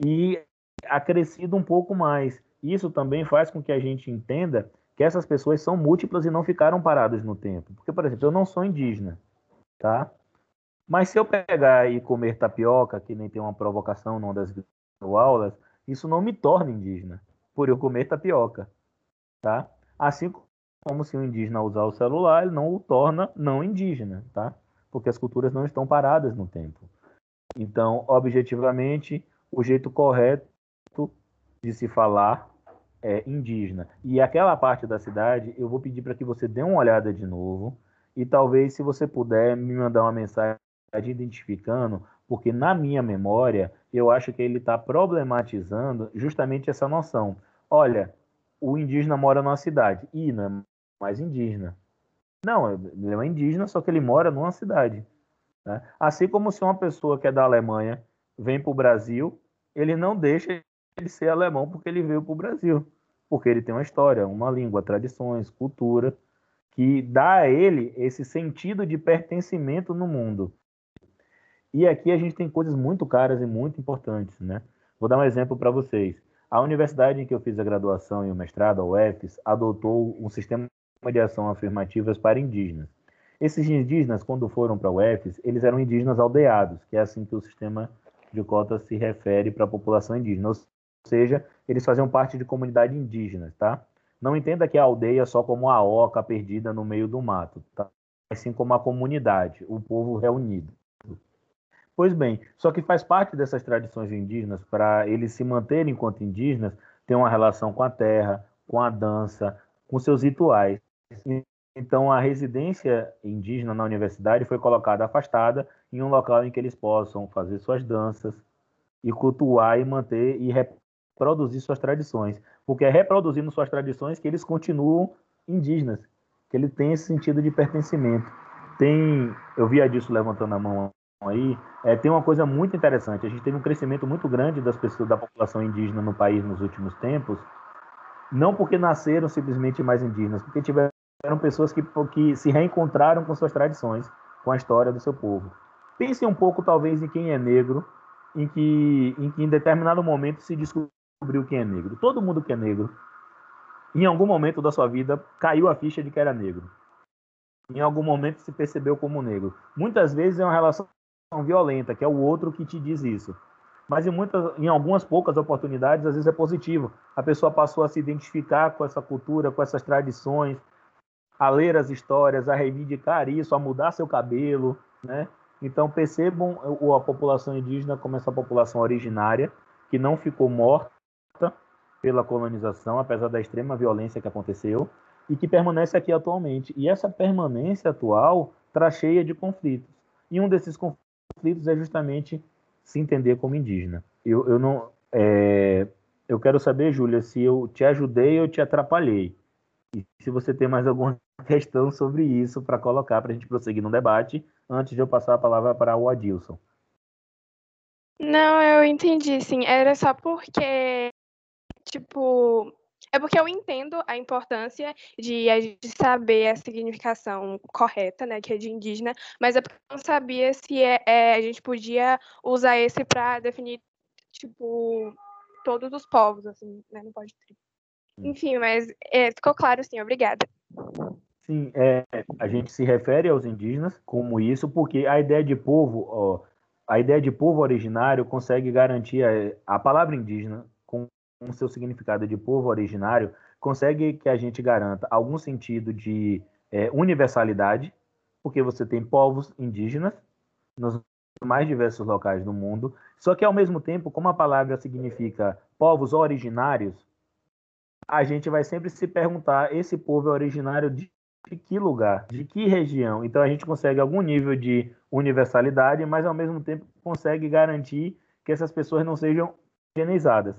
Speaker 1: E acrescido um pouco mais. Isso também faz com que a gente entenda que essas pessoas são múltiplas e não ficaram paradas no tempo. Porque, por exemplo, eu não sou indígena, tá? Mas se eu pegar e comer tapioca, que nem tem uma provocação numa das aulas, isso não me torna indígena, por eu comer tapioca, tá? Assim como se o indígena usar o celular, ele não o torna não indígena, tá? Porque as culturas não estão paradas no tempo. Então, objetivamente, o jeito correto de se falar é indígena. E aquela parte da cidade, eu vou pedir para que você dê uma olhada de novo e talvez, se você puder, me mandar uma mensagem identificando, porque na minha memória, eu acho que ele está problematizando justamente essa noção. Olha, o indígena mora numa cidade. e não é mais indígena. Não, ele é um indígena, só que ele mora numa cidade. Né? Assim como se uma pessoa que é da Alemanha vem para o Brasil, ele não deixa ele ser alemão porque ele veio para o Brasil. Porque ele tem uma história, uma língua, tradições, cultura, que dá a ele esse sentido de pertencimento no mundo. E aqui a gente tem coisas muito caras e muito importantes, né? Vou dar um exemplo para vocês. A universidade em que eu fiz a graduação e o mestrado, a UFES, adotou um sistema de ação afirmativas para indígenas. Esses indígenas, quando foram para a UFES, eles eram indígenas aldeados, que é assim que o sistema de cotas se refere para a população indígena. Ou seja, eles faziam parte de comunidades indígenas, tá? Não entenda que a aldeia só como a oca perdida no meio do mato, tá? Assim como a comunidade, o povo reunido. Pois bem, só que faz parte dessas tradições indígenas, para eles se manterem enquanto indígenas, ter uma relação com a terra, com a dança, com seus rituais. Então, a residência indígena na universidade foi colocada afastada em um local em que eles possam fazer suas danças e cultuar e manter e reproduzir suas tradições. Porque é reproduzindo suas tradições que eles continuam indígenas, que ele tem esse sentido de pertencimento. Tem, eu via disso levantando a mão aí, é, tem uma coisa muito interessante. A gente teve um crescimento muito grande das pessoas da população indígena no país nos últimos tempos, não porque nasceram simplesmente mais indígenas, porque tiveram pessoas que, que se reencontraram com suas tradições, com a história do seu povo. Pense um pouco, talvez, em quem é negro, em que, em que em determinado momento se descobriu quem é negro. Todo mundo que é negro, em algum momento da sua vida, caiu a ficha de que era negro. Em algum momento se percebeu como negro. Muitas vezes é uma relação violenta, que é o outro que te diz isso. Mas em, muitas, em algumas poucas oportunidades, às vezes é positivo. A pessoa passou a se identificar com essa cultura, com essas tradições, a ler as histórias, a reivindicar isso, a mudar seu cabelo, né? Então percebam a população indígena como essa população originária que não ficou morta pela colonização, apesar da extrema violência que aconteceu, e que permanece aqui atualmente. E essa permanência atual traz cheia de conflitos. E um desses conflitos é justamente se entender como indígena. Eu, eu não. É, eu quero saber, Júlia, se eu te ajudei ou te atrapalhei. E se você tem mais alguma questão sobre isso para colocar, para a gente prosseguir no debate, antes de eu passar a palavra para o Adilson.
Speaker 10: Não, eu entendi, sim. Era só porque, tipo, É porque eu entendo a importância de a gente saber a significação correta, né, que é de indígena, mas é porque eu não sabia se é, é a gente podia usar esse para definir, tipo, todos os povos, assim, né, não pode ter. Enfim, mas é, ficou claro, sim, obrigada.
Speaker 1: Sim, é, a gente se refere aos indígenas como isso, porque a ideia de povo, ó, a ideia de povo originário consegue garantir a, a palavra indígena com o seu significado de povo originário consegue que a gente garanta algum sentido de é, universalidade, porque você tem povos indígenas nos mais diversos locais do mundo, só que ao mesmo tempo, como a palavra significa povos originários, a gente vai sempre se perguntar esse povo é originário de de que lugar, de que região. Então a gente consegue algum nível de universalidade, mas ao mesmo tempo consegue garantir que essas pessoas não sejam higienizadas.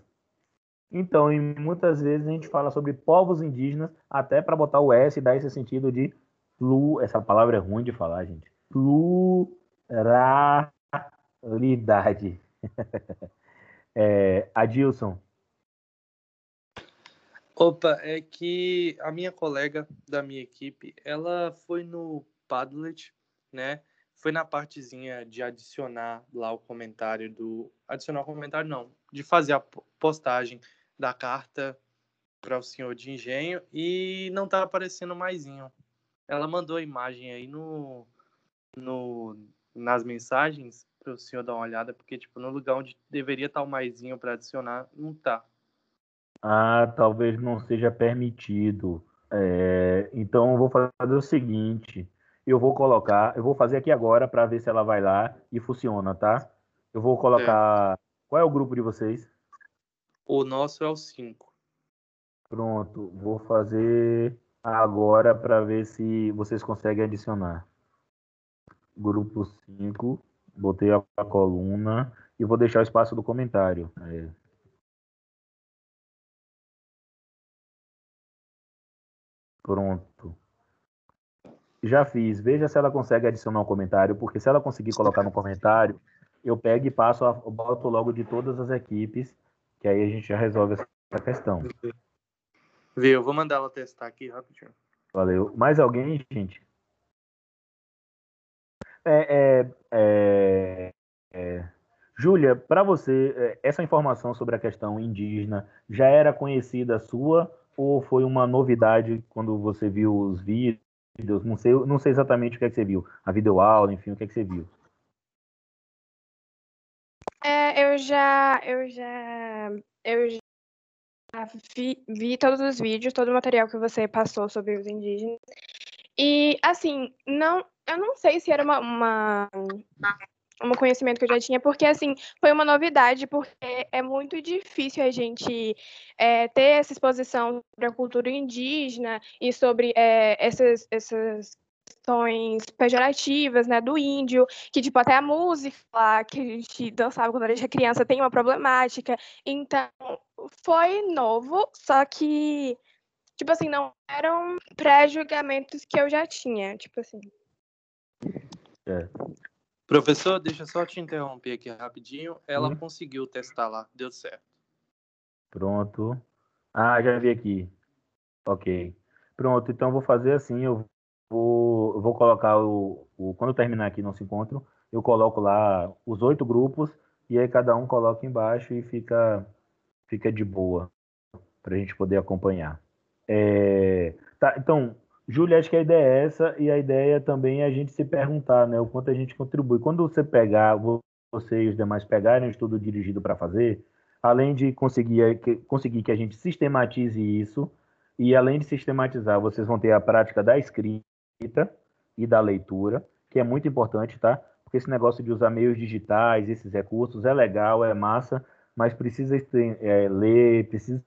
Speaker 1: Então, muitas vezes a gente fala sobre povos indígenas, até para botar o S e dar esse sentido de plu, essa palavra é ruim de falar, gente. Pluralidade. é, Adilson,
Speaker 2: Opa, é que a minha colega da minha equipe, ela foi no Padlet, né? Foi na partezinha de adicionar lá o comentário do. Adicionar o comentário, não. De fazer a postagem da carta para o senhor de engenho e não tá aparecendo maisinho. Ela mandou a imagem aí no, no nas mensagens para o senhor dar uma olhada, porque tipo no lugar onde deveria estar tá o maisinho para adicionar, não tá.
Speaker 1: Ah, talvez não seja permitido. É, então eu vou fazer o seguinte: eu vou colocar, eu vou fazer aqui agora para ver se ela vai lá e funciona, tá? Eu vou colocar. É. Qual é o grupo de vocês?
Speaker 2: O nosso é o 5.
Speaker 1: Pronto, vou fazer agora para ver se vocês conseguem adicionar. Grupo 5, botei a coluna e vou deixar o espaço do comentário. É. Pronto. Já fiz. Veja se ela consegue adicionar um comentário, porque se ela conseguir colocar no comentário, eu pego e passo, a, boto logo de todas as equipes, que aí a gente já resolve essa questão.
Speaker 2: Viu? Eu vou mandar ela testar aqui rapidinho.
Speaker 1: Valeu. Mais alguém, gente? É, é, é, é. Júlia, para você, é, essa informação sobre a questão indígena já era conhecida sua ou foi uma novidade quando você viu os vídeos? Não sei, não sei exatamente o que é que você viu. A videoaula, enfim, o que é que você viu?
Speaker 10: É, eu já, eu já, eu já vi, vi todos os vídeos, todo o material que você passou sobre os indígenas. E, assim, não, eu não sei se era uma, uma um conhecimento que eu já tinha, porque assim, foi uma novidade, porque é muito difícil a gente é, ter essa exposição sobre a cultura indígena e sobre é, essas, essas questões pejorativas, né, do índio, que, tipo, até a música lá, que a gente dançava quando a gente é criança, tem uma problemática. Então, foi novo, só que, tipo assim, não eram pré-julgamentos que eu já tinha, tipo assim.
Speaker 2: É. Professor, deixa eu só te interromper aqui rapidinho. Ela hum. conseguiu testar lá, deu certo.
Speaker 1: Pronto. Ah, já vi aqui. Ok. Pronto, então eu vou fazer assim, eu vou, eu vou colocar o, o, Quando eu terminar aqui nosso encontro, eu coloco lá os oito grupos e aí cada um coloca embaixo e fica, fica de boa para a gente poder acompanhar. É, tá, então, Júlia, acho que a ideia é essa, e a ideia também é a gente se perguntar, né, o quanto a gente contribui. Quando você pegar, você e os demais pegarem o estudo dirigido para fazer, além de conseguir, conseguir que a gente sistematize isso, e além de sistematizar, vocês vão ter a prática da escrita e da leitura, que é muito importante, tá? Porque esse negócio de usar meios digitais, esses recursos, é legal, é massa, mas precisa é, ler, precisa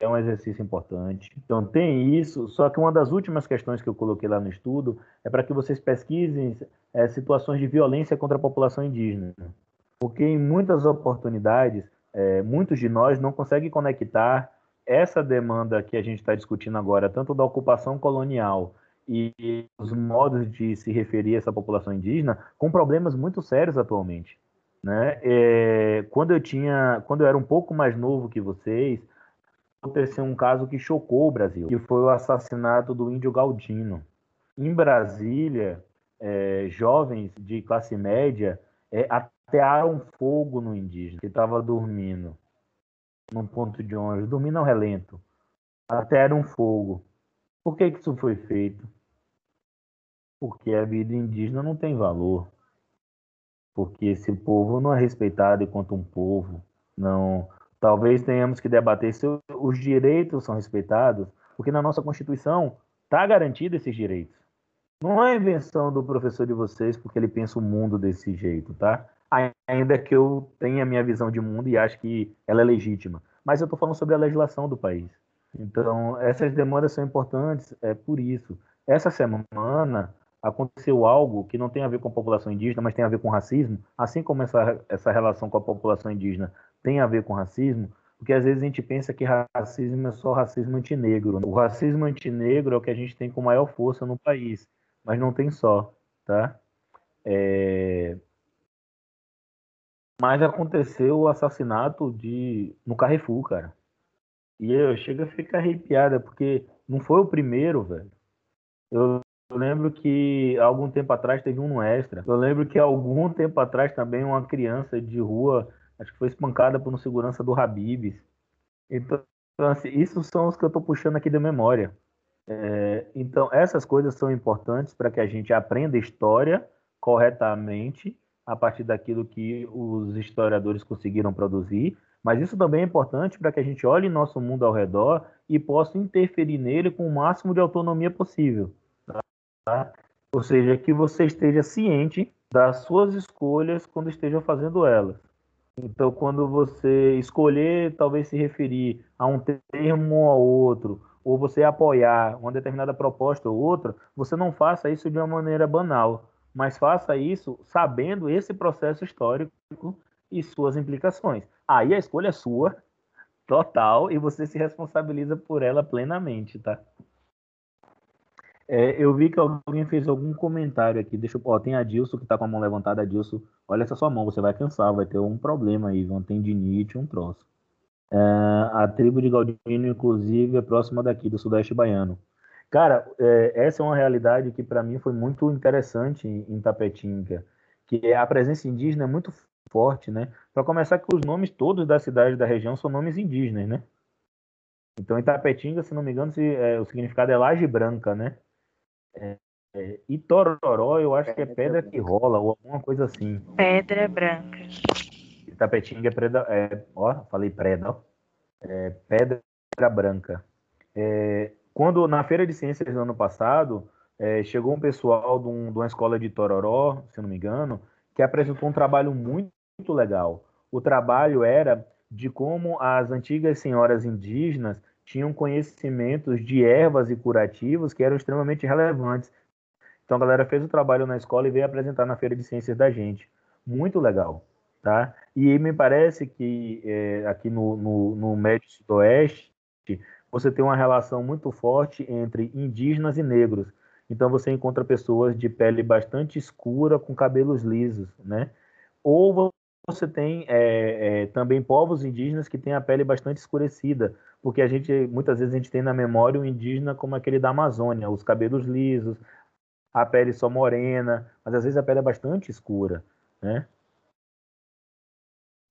Speaker 1: é um exercício importante. Então, tem isso, só que uma das últimas questões que eu coloquei lá no estudo é para que vocês pesquisem é, situações de violência contra a população indígena. Porque em muitas oportunidades, é, muitos de nós não conseguem conectar essa demanda que a gente está discutindo agora, tanto da ocupação colonial e os modos de se referir a essa população indígena, com problemas muito sérios atualmente. Né? É, quando eu tinha, quando eu era um pouco mais novo que vocês, aconteceu um caso que chocou o Brasil, que foi o assassinato do índio Galdino. Em Brasília, é, jovens de classe média é, atearam fogo no indígena que estava dormindo num ponto de ônibus, dormindo ao relento. Atearam fogo. Por que, que isso foi feito? Porque a vida indígena não tem valor. Porque esse povo não é respeitado enquanto um povo. Não. Talvez tenhamos que debater se os direitos são respeitados, porque na nossa Constituição está garantido esses direitos. Não é invenção do professor de vocês porque ele pensa o mundo desse jeito, tá? Ainda que eu tenha a minha visão de mundo e acho que ela é legítima. Mas eu estou falando sobre a legislação do país. Então, essas demandas são importantes, é por isso. Essa semana aconteceu algo que não tem a ver com a população indígena, mas tem a ver com racismo, assim como essa, essa relação com a população indígena tem a ver com racismo, porque às vezes a gente pensa que racismo é só racismo antinegro. O racismo antinegro é o que a gente tem com maior força no país, mas não tem só, tá? É... Mas aconteceu o assassinato de no Carrefour, cara. E eu chego a ficar arrepiada, porque não foi o primeiro, velho. Eu, eu lembro que algum tempo atrás teve um no Extra. Eu lembro que algum tempo atrás também uma criança de rua, acho que foi espancada por um segurança do Habibs. Então, assim, isso são os que eu tô puxando aqui da memória. É, então, essas coisas são importantes para que a gente aprenda história corretamente a partir daquilo que os historiadores conseguiram produzir, mas isso também é importante para que a gente olhe nosso mundo ao redor e possa interferir nele com o máximo de autonomia possível. Tá? Ou seja, que você esteja ciente das suas escolhas quando esteja fazendo elas. Então, quando você escolher, talvez se referir a um termo ou a outro, ou você apoiar uma determinada proposta ou outra, você não faça isso de uma maneira banal, mas faça isso sabendo esse processo histórico e suas implicações. Aí a escolha é sua, total, e você se responsabiliza por ela plenamente, tá? É, eu vi que alguém fez algum comentário aqui. Deixa eu. Ó, tem a Dilson que tá com a mão levantada. Adilson, olha essa sua mão, você vai cansar, vai ter um problema aí, uma tendinite, um troço. É, a tribo de Galdino, inclusive, é próxima daqui, do Sudeste Baiano. Cara, é, essa é uma realidade que para mim foi muito interessante em, em Tapetinga, que a presença indígena é muito forte, né? Para começar, que os nomes todos da cidade da região são nomes indígenas, né? Então, Itapetinga, se não me engano, se, é, o significado é laje branca, né? É, é, e Tororó, eu acho que é pedra que rola, ou alguma coisa assim.
Speaker 9: Pedra branca.
Speaker 1: Itapetinga é, preda, é ó, falei preda, ó, é, pedra branca. É, quando, na Feira de Ciências do ano passado, é, chegou um pessoal de, um, de uma escola de Tororó, se não me engano, que apresentou um trabalho muito, muito legal. O trabalho era de como as antigas senhoras indígenas tinham conhecimentos de ervas e curativos que eram extremamente relevantes. Então a galera fez o trabalho na escola e veio apresentar na Feira de Ciências da gente. Muito legal, tá? E me parece que é, aqui no, no, no Médio Sudoeste você tem uma relação muito forte entre indígenas e negros. Então você encontra pessoas de pele bastante escura com cabelos lisos, né? Ou você tem é, é, também povos indígenas que têm a pele bastante escurecida, porque a gente muitas vezes a gente tem na memória o indígena como aquele da Amazônia, os cabelos lisos, a pele só morena, mas às vezes a pele é bastante escura, né?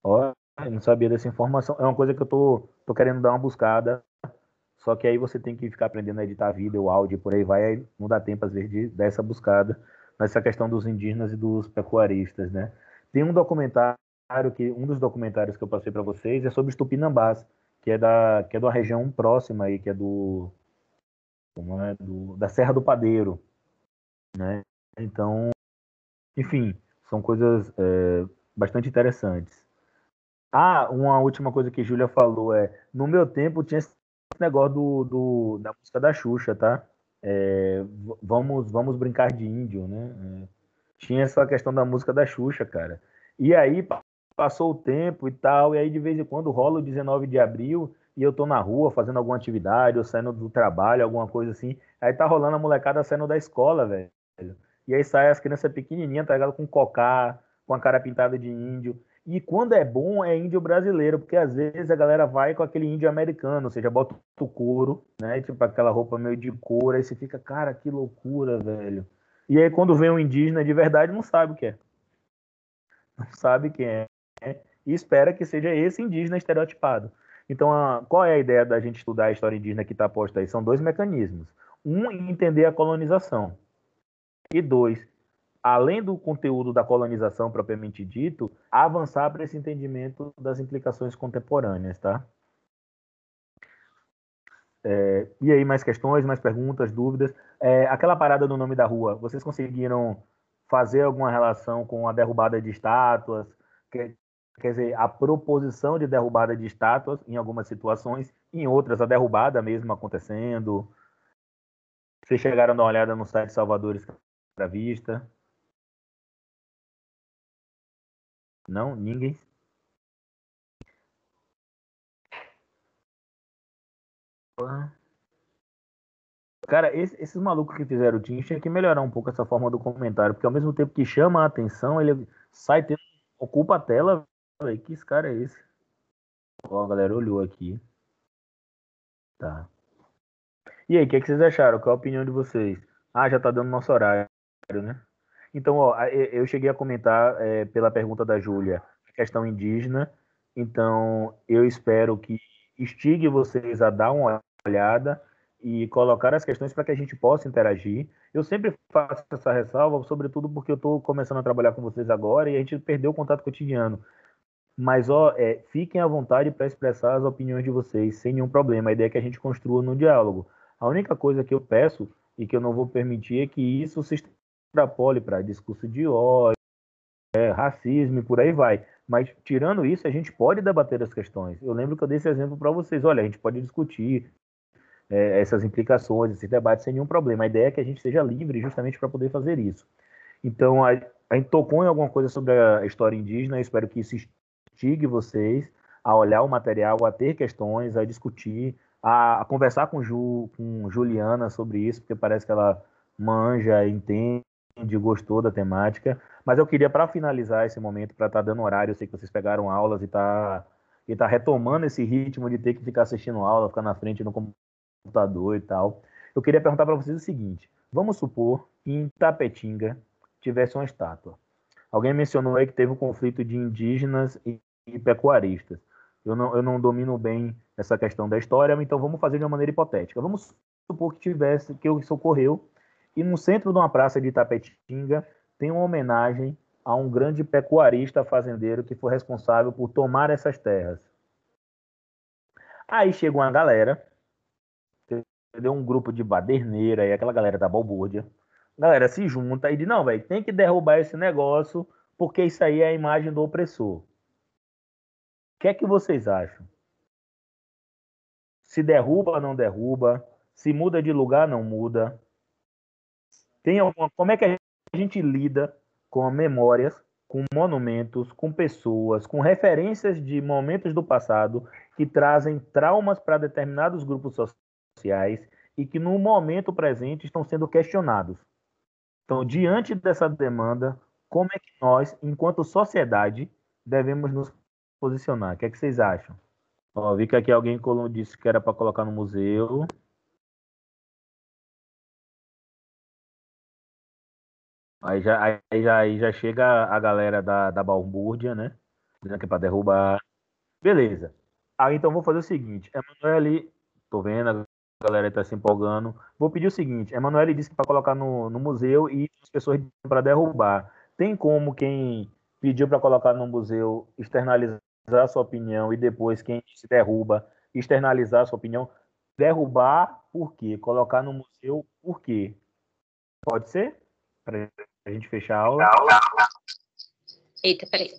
Speaker 1: Ó, eu não sabia dessa informação. É uma coisa que eu tô, tô querendo dar uma buscada só que aí você tem que ficar aprendendo a editar vídeo, áudio, por aí vai, aí não dá tempo às vezes de dar essa buscada nessa questão dos indígenas e dos pecuaristas, né? Tem um documentário que um dos documentários que eu passei para vocês é sobre os tupinambás, que é da que é de uma região próxima aí, que é do como é do da Serra do Padeiro, né? Então, enfim, são coisas é, bastante interessantes. Ah, uma última coisa que Júlia falou é, no meu tempo tinha negócio do, do, da música da Xuxa, tá? É, vamos, vamos brincar de índio, né? É, tinha essa questão da música da Xuxa, cara. E aí passou o tempo e tal, e aí de vez em quando rola o 19 de abril e eu tô na rua fazendo alguma atividade, ou saindo do trabalho, alguma coisa assim. Aí tá rolando a molecada saindo da escola, velho. E aí sai as crianças pequenininhas, tá ligado? Com cocá, com a cara pintada de índio. E quando é bom, é índio brasileiro, porque às vezes a galera vai com aquele índio americano, ou seja, bota o couro, né? Tipo aquela roupa meio de couro, aí você fica, cara, que loucura, velho. E aí quando vem um indígena de verdade, não sabe o que é. Não sabe quem é. E espera que seja esse indígena estereotipado. Então, a, qual é a ideia da gente estudar a história indígena que está posta aí? São dois mecanismos. Um, entender a colonização. E dois, além do conteúdo da colonização propriamente dito, avançar para esse entendimento das implicações contemporâneas, tá? É, e aí, mais questões, mais perguntas, dúvidas? É, aquela parada do nome da rua, vocês conseguiram fazer alguma relação com a derrubada de estátuas? Quer, quer dizer, a proposição de derrubada de estátuas em algumas situações, em outras, a derrubada mesmo acontecendo? Vocês chegaram a dar uma olhada no site Salvador Escravista? Não? Ninguém? Cara, esse, esses malucos que fizeram o Team tinha que melhorar um pouco essa forma do comentário, porque ao mesmo tempo que chama a atenção, ele sai tendo, ocupa a tela. Véio, que esse cara é esse? Ó, a galera olhou aqui. Tá. E aí, o que, é que vocês acharam? Qual a opinião de vocês? Ah, já tá dando nosso horário, né? Então, ó, eu cheguei a comentar é, pela pergunta da Júlia a questão indígena. Então, eu espero que instigue vocês a dar uma olhada e colocar as questões para que a gente possa interagir. Eu sempre faço essa ressalva, sobretudo porque eu estou começando a trabalhar com vocês agora e a gente perdeu o contato cotidiano. Mas ó, é, fiquem à vontade para expressar as opiniões de vocês, sem nenhum problema. A ideia é que a gente construa no diálogo. A única coisa que eu peço e que eu não vou permitir é que isso se extrapole para discurso de ódio, é, racismo e por aí vai. Mas, tirando isso, a gente pode debater as questões. Eu lembro que eu dei esse exemplo para vocês. Olha, a gente pode discutir é, essas implicações, esses debates sem nenhum problema. A ideia é que a gente seja livre justamente para poder fazer isso. Então, a, a gente tocou em alguma coisa sobre a história indígena. Eu espero que isso instigue vocês a olhar o material, a ter questões, a discutir, a, a conversar com, Ju, com Juliana sobre isso, porque parece que ela manja, entende, gostou da temática. Mas eu queria, para finalizar esse momento, para estar tá dando horário, eu sei que vocês pegaram aulas e tá, e tá retomando esse ritmo de ter que ficar assistindo aula, ficar na frente no computador e tal. Eu queria perguntar para vocês o seguinte: vamos supor que em Tapetinga tivesse uma estátua. Alguém mencionou aí que teve um conflito de indígenas e, e pecuaristas. Eu não, eu não domino bem essa questão da história, então vamos fazer de uma maneira hipotética. Vamos supor que tivesse, que isso ocorreu, e no centro de uma praça de Tapetinga tem uma homenagem a um grande pecuarista fazendeiro que foi responsável por tomar essas terras. Aí chega uma galera, entendeu? Um grupo de baderneira e aquela galera da balbúrdia. A galera se junta e diz: não, velho, tem que derrubar esse negócio porque isso aí é a imagem do opressor. O que é que vocês acham? Se derruba não derruba? Se muda de lugar, não muda? Tem alguma, como é que a gente lida com memórias, com monumentos, com pessoas, com referências de momentos do passado que trazem traumas para determinados grupos sociais e que no momento presente estão sendo questionados. Então, diante dessa demanda, como é que nós, enquanto sociedade, devemos nos posicionar? O que é que vocês acham? Ó, vi que aqui alguém disse que era para colocar no museu. Aí já, aí já, aí já chega a galera da, da balbúrdia, né? Dizendo que é pra derrubar. Beleza. Aí então vou fazer o seguinte. Emanuele, tô vendo, a galera tá se empolgando. Vou pedir o seguinte: Emanuele disse que para colocar no, no museu e as pessoas para derrubar. Tem como quem pediu para colocar no museu externalizar a sua opinião e depois quem se derruba externalizar a sua opinião? Derrubar por quê? Colocar no museu por quê? Pode ser? Para a gente fechar a aula.
Speaker 8: Eita, peraí.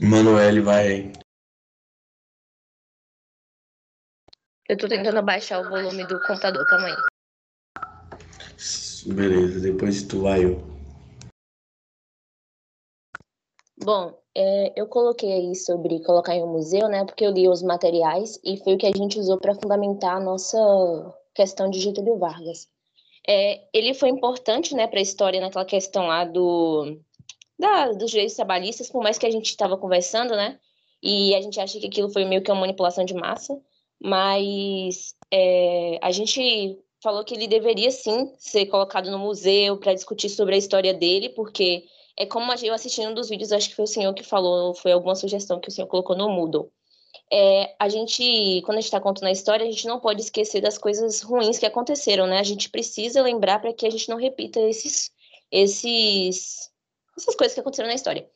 Speaker 3: Manoel vai.
Speaker 8: Eu tô tentando baixar o volume do computador, calma aí.
Speaker 3: Beleza, depois tu vai eu.
Speaker 8: Bom, é, eu coloquei aí sobre colocar em um museu, né? Porque eu li os materiais e foi o que a gente usou para fundamentar a nossa questão de Getúlio Vargas.
Speaker 11: É, ele foi importante né, para a história naquela questão lá do, da, dos direitos trabalhistas, por mais que a gente estava conversando, né? E a gente acha que aquilo foi meio que uma manipulação de massa, mas é, a gente falou que ele deveria sim ser colocado no museu para discutir sobre a história dele, porque é como eu assistindo um dos vídeos, acho que foi o senhor que falou, foi alguma sugestão que o senhor colocou no Moodle. É, a gente, quando a gente está contando a história, a gente não pode esquecer das coisas ruins que aconteceram, né? A gente precisa lembrar para que a gente não repita esses, esses, essas coisas que aconteceram na história.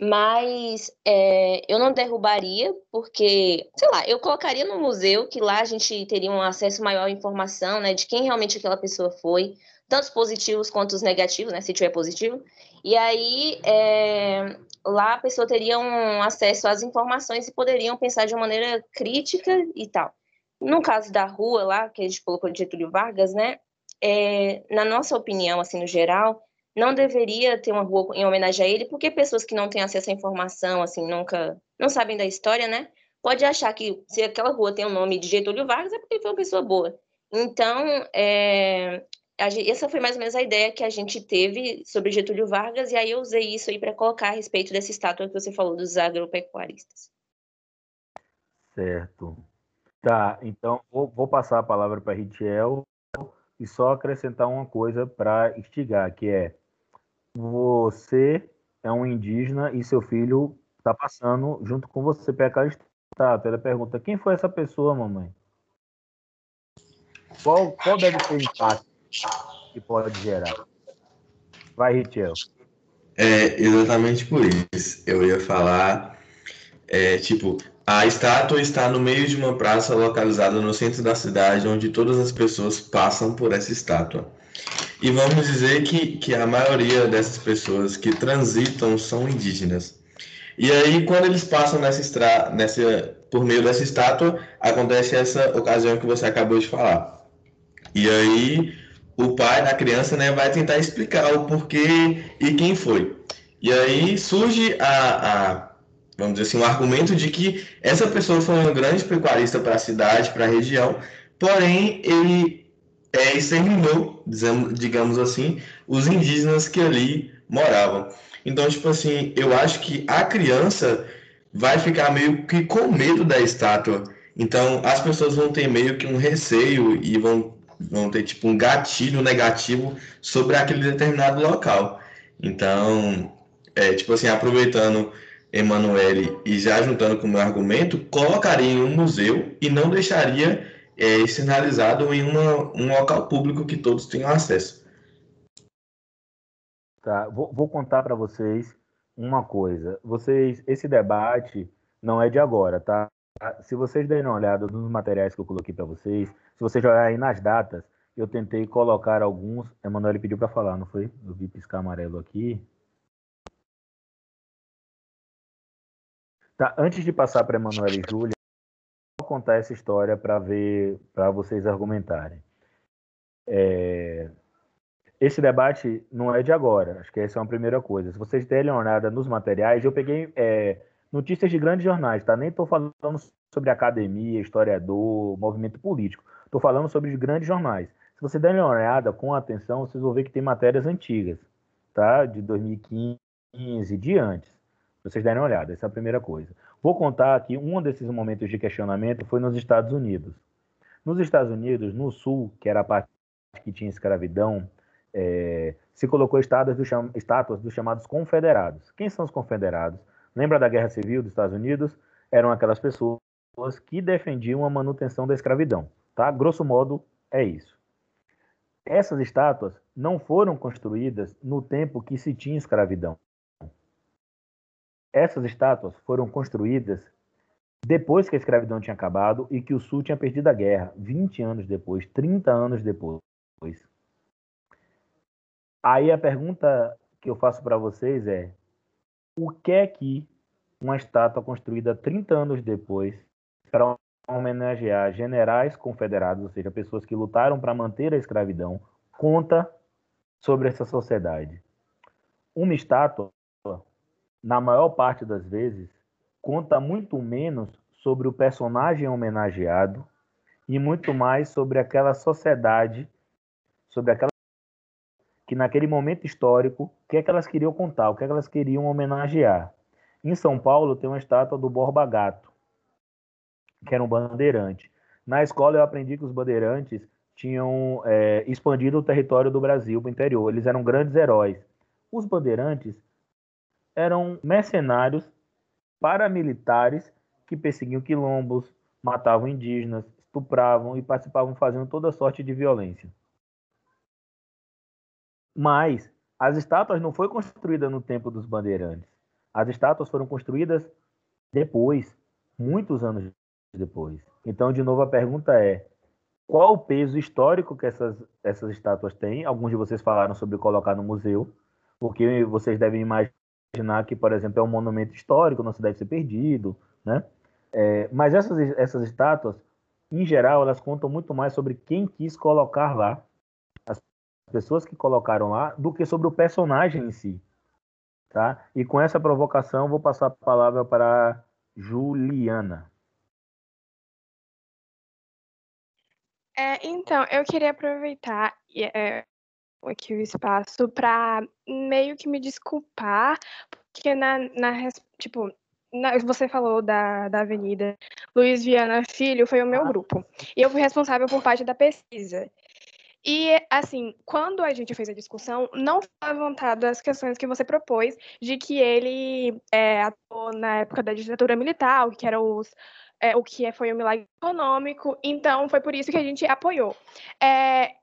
Speaker 11: Mas é, eu não derrubaria, porque, sei lá, eu colocaria no museu, que lá a gente teria um acesso maior à informação, né, de quem realmente aquela pessoa foi, tanto os positivos quanto os negativos, né, se tiver positivo. E aí, é, lá a pessoa teria um acesso às informações e poderiam pensar de uma maneira crítica e tal. No caso da rua lá, que a gente colocou de Getúlio Vargas, né, é, na nossa opinião, assim, no geral, não deveria ter uma rua em homenagem a ele, porque pessoas que não têm acesso à informação, assim, nunca, não sabem da história, né? Pode achar que se aquela rua tem o nome de Getúlio Vargas é porque ele foi uma pessoa boa. Então, é, essa foi mais ou menos a ideia que a gente teve sobre Getúlio Vargas, e aí eu usei isso aí para colocar a respeito dessa estátua que você falou dos agropecuaristas.
Speaker 1: Certo. Tá, então vou, vou passar a palavra para Ritiel e só acrescentar uma coisa para instigar, que é você é um indígena e seu filho está passando junto com você para aquela estátua. Ela pergunta: quem foi essa pessoa, mamãe? Qual, qual deve ser o impacto que pode gerar? Vai, Richel.
Speaker 3: É exatamente por isso. Eu ia falar, é, tipo, a estátua está no meio de uma praça localizada no centro da cidade, onde todas as pessoas passam por essa estátua. E vamos dizer que, que a maioria dessas pessoas que transitam são indígenas. E aí, quando eles passam nessa, estra... nessa por meio dessa estátua, acontece essa ocasião que você acabou de falar. E aí, o pai da criança né, vai tentar explicar o porquê e quem foi. E aí surge a, a vamos dizer assim, o argumento de que essa pessoa foi um grande pecuarista para a cidade, para a região, porém ele é, exterminou, digamos assim, os indígenas que ali moravam. Então, tipo assim, eu acho que a criança vai ficar meio que com medo da estátua. Então, as pessoas vão ter meio que um receio e vão, vão ter, tipo, um gatilho negativo sobre aquele determinado local. Então, é, tipo assim, aproveitando Emanuele e já juntando com o meu argumento, colocaria em um museu e não deixaria é, sinalizado em uma, um local público que todos tenham acesso.
Speaker 1: Tá, vou, vou contar para vocês uma coisa. Vocês, esse debate não é de agora, tá? Se vocês derem uma olhada nos materiais que eu coloquei para vocês, se vocês olharem nas datas, eu tentei colocar alguns. Emanuel pediu para falar, não foi? Eu vi piscar amarelo aqui. Tá, antes de passar para Emanuel e Júlia, contar essa história para ver, para vocês argumentarem. É... Esse debate não é de agora, acho que essa é uma primeira coisa. Se vocês derem uma olhada nos materiais, eu peguei é, notícias de grandes jornais, tá? Nem estou falando sobre academia, historiador, movimento político. Estou falando sobre os grandes jornais. Se vocês derem uma olhada com atenção, vocês vão ver que tem matérias antigas, tá? De 2015 de antes. Se vocês derem uma olhada, essa é a primeira coisa. Vou contar que um desses momentos de questionamento foi nos Estados Unidos. Nos Estados Unidos, no Sul, que era a parte que tinha escravidão, é, se colocou estátuas, do cham estátuas dos chamados confederados. Quem são os confederados? Lembra da Guerra Civil dos Estados Unidos? Eram aquelas pessoas que defendiam a manutenção da escravidão. Tá? Grosso modo, é isso. Essas estátuas não foram construídas no tempo que se tinha escravidão. Essas estátuas foram construídas depois que a escravidão tinha acabado e que o Sul tinha perdido a guerra, 20 anos depois, 30 anos depois. Aí a pergunta que eu faço para vocês é: o que é que uma estátua construída 30 anos depois para homenagear generais confederados, ou seja, pessoas que lutaram para manter a escravidão, conta sobre essa sociedade? Uma estátua na maior parte das vezes, conta muito menos sobre o personagem homenageado e muito mais sobre aquela sociedade, sobre aquela que naquele momento histórico, o que é que elas queriam contar, o que é que elas queriam homenagear. Em São Paulo tem uma estátua do Borba Gato, que era um bandeirante. Na escola eu aprendi que os bandeirantes tinham é, expandido o território do Brasil para o interior. Eles eram grandes heróis. Os bandeirantes eram mercenários paramilitares que perseguiam quilombos, matavam indígenas, estupravam e participavam fazendo toda sorte de violência. Mas as estátuas não foram construídas no tempo dos bandeirantes. As estátuas foram construídas depois, muitos anos depois. Então, de novo, a pergunta é: qual o peso histórico que essas, essas estátuas têm? Alguns de vocês falaram sobre colocar no museu, porque vocês devem imaginar que, por exemplo, é um monumento histórico, não se deve ser perdido, né? É, mas essas, essas estátuas, em geral, elas contam muito mais sobre quem quis colocar lá, pessoas que colocaram lá, do que sobre o personagem em si. Tá? E com essa provocação, vou passar a palavra para Juliana.
Speaker 10: É, então, eu queria aproveitar é, aqui o espaço para meio que me desculpar, porque na, na tipo, na, você falou da, da Avenida Luiz Viana Filho, foi o meu grupo. E eu fui responsável por parte da pesquisa. E, assim, quando a gente fez a discussão, não foi levantado as questões que você propôs de que ele é, atuou na época da ditadura militar, o que era os, é, o que foi o milagre econômico, então foi por isso que a gente apoiou. É,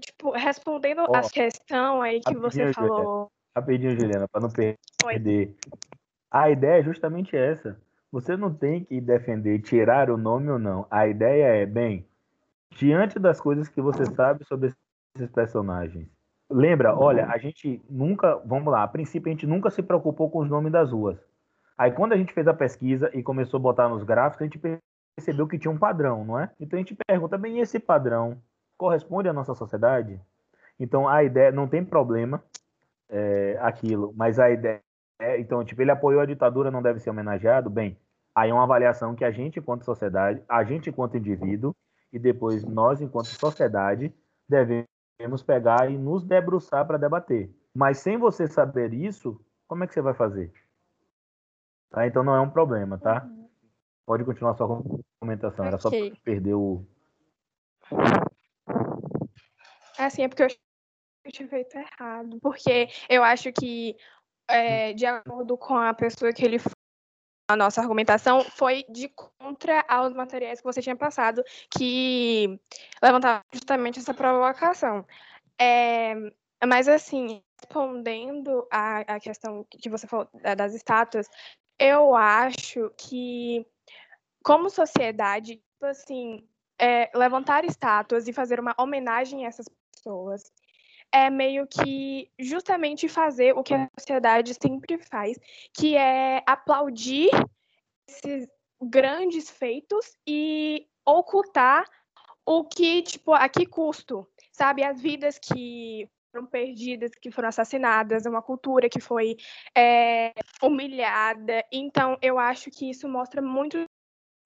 Speaker 10: tipo, respondendo oh, as questões aí que você falou.
Speaker 1: Rapidinho, Juliana, para não perder. Oi. A ideia é justamente essa. Você não tem que defender tirar o nome ou não. A ideia é, bem, diante das coisas que você sabe sobre esses personagens. Lembra, olha, a gente nunca, vamos lá, a princípio a gente nunca se preocupou com os nomes das ruas. Aí quando a gente fez a pesquisa e começou a botar nos gráficos, a gente percebeu que tinha um padrão, não é? Então a gente pergunta, bem, esse padrão corresponde à nossa sociedade? Então a ideia, não tem problema é, aquilo, mas a ideia, é, então, tipo, ele apoiou a ditadura, não deve ser homenageado? Bem, aí é uma avaliação que a gente, enquanto sociedade, a gente, enquanto indivíduo, e depois nós, enquanto sociedade, devemos pegar e nos debruçar para debater. Mas sem você saber isso, como é que você vai fazer? Tá? Então não é um problema, tá? Uhum. Pode continuar sua comentação. Era só perder o.
Speaker 10: Assim, é porque eu tinha feito errado. Porque eu acho que, é, de acordo com a pessoa que ele a nossa argumentação foi de contra aos materiais que você tinha passado, que levantava justamente essa provocação. É, mas, assim, respondendo à, à questão que você falou das estátuas, eu acho que, como sociedade, tipo assim, é, levantar estátuas e fazer uma homenagem a essas pessoas é meio que justamente fazer o que a sociedade sempre faz, que é aplaudir esses grandes feitos e ocultar o que, tipo, a que custo, sabe? As vidas que foram perdidas, que foram assassinadas, uma cultura que foi é, humilhada. Então, eu acho que isso mostra muito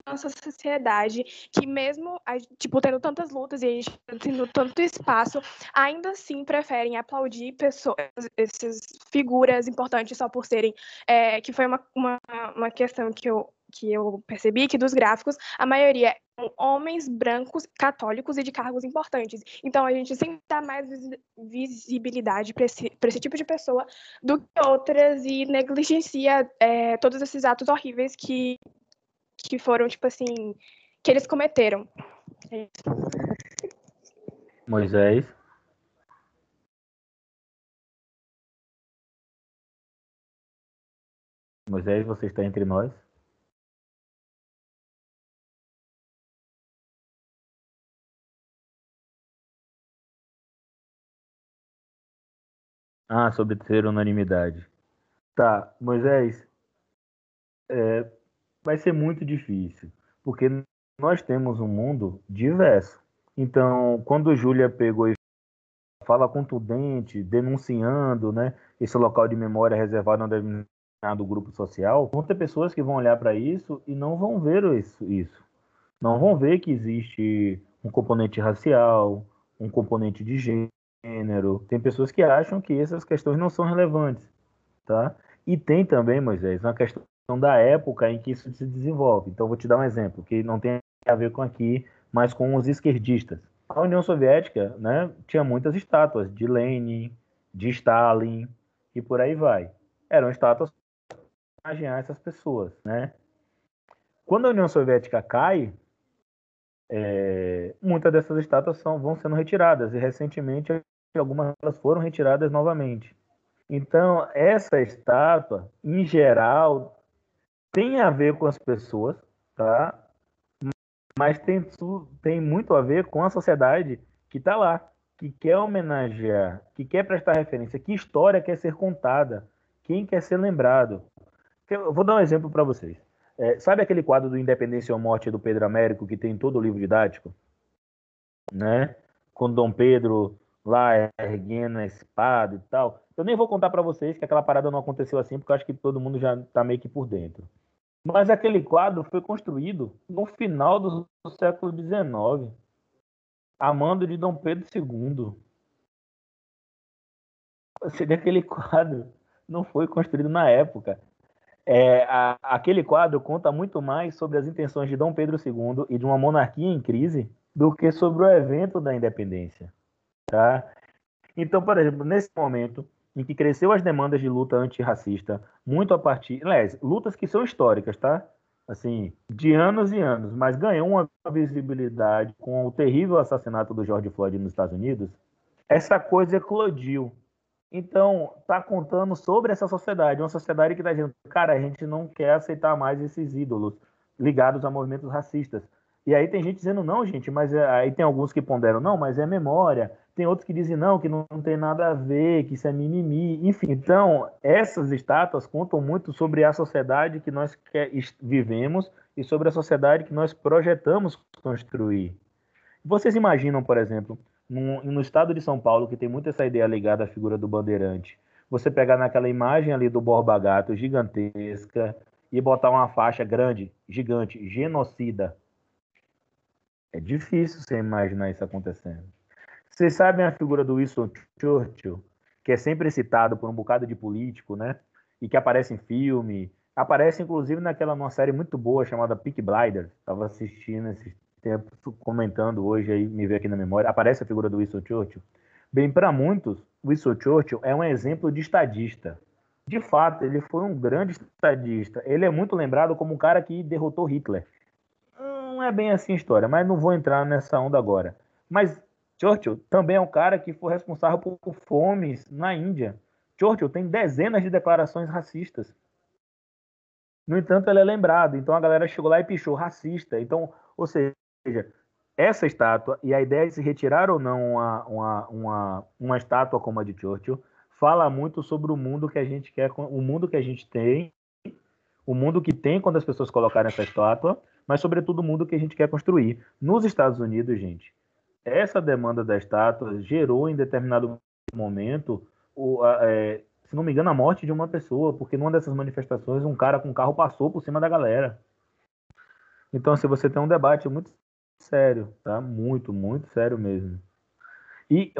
Speaker 10: nossa sociedade que mesmo tipo tendo tantas lutas e a gente tendo tanto espaço ainda assim preferem aplaudir pessoas essas figuras importantes só por serem é, que foi uma, uma, uma questão que eu que eu percebi que dos gráficos a maioria são homens brancos católicos e de cargos importantes. Então a gente sempre dá mais visibilidade para esse, esse tipo de pessoa do que outras e negligencia é, todos esses atos horríveis que que foram, tipo assim, que eles cometeram. É
Speaker 1: Moisés. Moisés, você está entre nós? Ah, sobre ter unanimidade. Tá, Moisés, é, vai ser muito difícil, porque nós temos um mundo diverso. Então, quando Júlia pegou e fala contundente, denunciando né, esse local de memória reservado a um determinado grupo social, vão ter pessoas que vão olhar para isso e não vão ver isso, isso. Não vão ver que existe um componente racial, um componente de gênero. Tem pessoas que acham que essas questões não são relevantes, tá? E tem também, Moisés, uma questão da época em que isso se desenvolve. Então, vou te dar um exemplo que não tem a ver com aqui, mas com os esquerdistas. A União Soviética, né, tinha muitas estátuas de Lenin, de Stalin e por aí vai. Eram estátuas para homenagear essas pessoas, né? Quando a União Soviética cai, é, muitas dessas estátuas são, vão sendo retiradas e recentemente algumas delas foram retiradas novamente. Então, essa estátua, em geral, tem a ver com as pessoas, tá? Mas tem, tem muito a ver com a sociedade que está lá, que quer homenagear, que quer prestar referência, que história quer ser contada, quem quer ser lembrado. Eu vou dar um exemplo para vocês. É, sabe aquele quadro do Independência ou Morte do Pedro Américo que tem todo o livro didático? Né? Com Dom Pedro lá erguendo a espada e tal. Eu nem vou contar para vocês que aquela parada não aconteceu assim, porque eu acho que todo mundo já está meio que por dentro. Mas aquele quadro foi construído no final do, do século XIX, a mando de Dom Pedro II. Seja, aquele quadro não foi construído na época. É, a, aquele quadro conta muito mais sobre as intenções de Dom Pedro II e de uma monarquia em crise do que sobre o evento da independência. Tá? Então, por exemplo, nesse momento em que cresceu as demandas de luta antirracista, muito a partir, aliás, lutas que são históricas, tá? Assim, de anos e anos, mas ganhou uma visibilidade com o terrível assassinato do George Floyd nos Estados Unidos. Essa coisa eclodiu então, está contando sobre essa sociedade, uma sociedade que está dizendo, cara, a gente não quer aceitar mais esses ídolos ligados a movimentos racistas. E aí tem gente dizendo, não, gente, mas é... aí tem alguns que ponderam, não, mas é memória. Tem outros que dizem, não, que não, tem nada a ver, que isso é mimimi. Enfim, então, essas estátuas contam muito sobre a sociedade que nós vivemos e sobre a sociedade que nós projetamos construir. Vocês imaginam, por exemplo, no, no estado de São Paulo, que tem muito essa ideia ligada à figura do bandeirante, você pegar naquela imagem ali do Borba Gato gigantesca e botar uma faixa grande, gigante, genocida. É difícil você imaginar isso acontecendo. Vocês sabem a figura do Winston Churchill, que é sempre citado por um bocado de político, né? E que aparece em filme, aparece inclusive naquela numa série muito boa chamada Peak Blinders. Estava assistindo esses tempo comentando hoje aí, me veio aqui na memória, aparece a figura do Winston Churchill. Bem, para muitos, Winston Churchill é um exemplo de estadista. De fato, ele foi um grande estadista. Ele é muito lembrado como um cara que derrotou Hitler. Não é bem assim a história, mas não vou entrar nessa onda agora. Mas Churchill também é um cara que foi responsável por fomes na Índia. Churchill tem dezenas de declarações racistas. No entanto, ele é lembrado. Então a galera chegou lá e pichou racista. Então, ou seja, essa estátua e a ideia de se retirar ou não uma, uma, uma, uma estátua como a de Churchill fala muito sobre o mundo que a gente quer, o mundo que a gente tem, o mundo que tem quando as pessoas colocarem essa estátua, mas sobretudo o mundo que a gente quer construir. Nos Estados Unidos, gente, essa demanda da estátua gerou em determinado momento, o, é, se não me engano, a morte de uma pessoa, porque numa dessas manifestações um cara com um carro passou por cima da galera. Então, se você tem um debate muito sério, tá? Muito, muito sério mesmo. E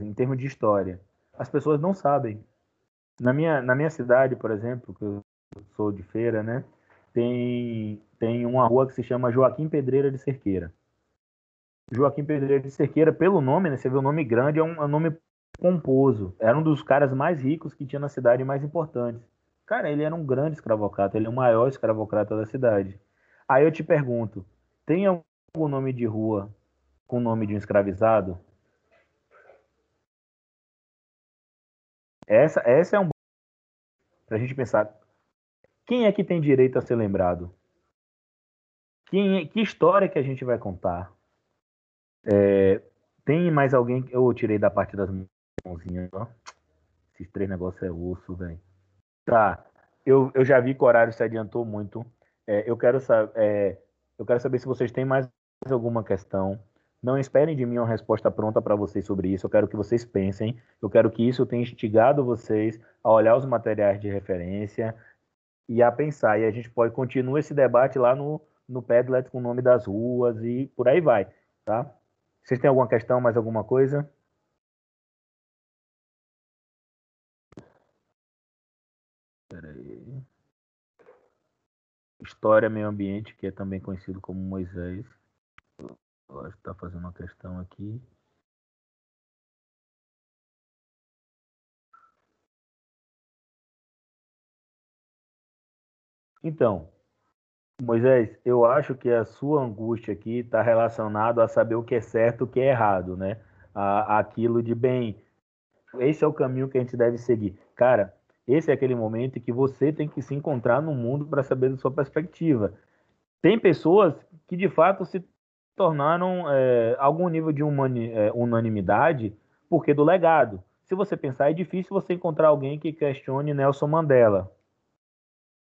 Speaker 1: em termos de história, as pessoas não sabem. Na minha, na minha cidade, por exemplo, que eu sou de feira, né? Tem, tem uma rua que se chama Joaquim Pedreira de Cerqueira. Joaquim Pedreira de Cerqueira, pelo nome, né? Você vê o nome grande, é um, é um nome pomposo. Era um dos caras mais ricos que tinha na cidade mais importantes. Cara, ele era um grande escravocrata, ele é o maior escravocrata da cidade. Aí eu te pergunto, tem o nome de rua com o nome de um escravizado? Essa, essa é um para a gente pensar quem é que tem direito a ser lembrado? Quem é, que história que a gente vai contar? É, tem mais alguém que eu tirei da parte das mãozinhas, ó. Esses três negócios é osso, velho. Tá. Eu, eu já vi que o horário se adiantou muito. É, eu quero saber. É, eu quero saber se vocês têm mais alguma questão, não esperem de mim uma resposta pronta para vocês sobre isso. Eu quero que vocês pensem. Eu quero que isso tenha instigado vocês a olhar os materiais de referência e a pensar. E a gente pode continuar esse debate lá no, no Padlet com o nome das ruas e por aí vai, tá? Vocês têm alguma questão, mais alguma coisa? Peraí. História, meio ambiente, que é também conhecido como Moisés. Eu acho que está fazendo uma questão aqui. Então, Moisés, eu acho que a sua angústia aqui está relacionada a saber o que é certo e o que é errado, né? A, aquilo de bem, esse é o caminho que a gente deve seguir. Cara, esse é aquele momento em que você tem que se encontrar no mundo para saber da sua perspectiva. Tem pessoas que de fato se tornaram é, algum nível de humani, é, unanimidade porque do legado. Se você pensar, é difícil você encontrar alguém que questione Nelson Mandela.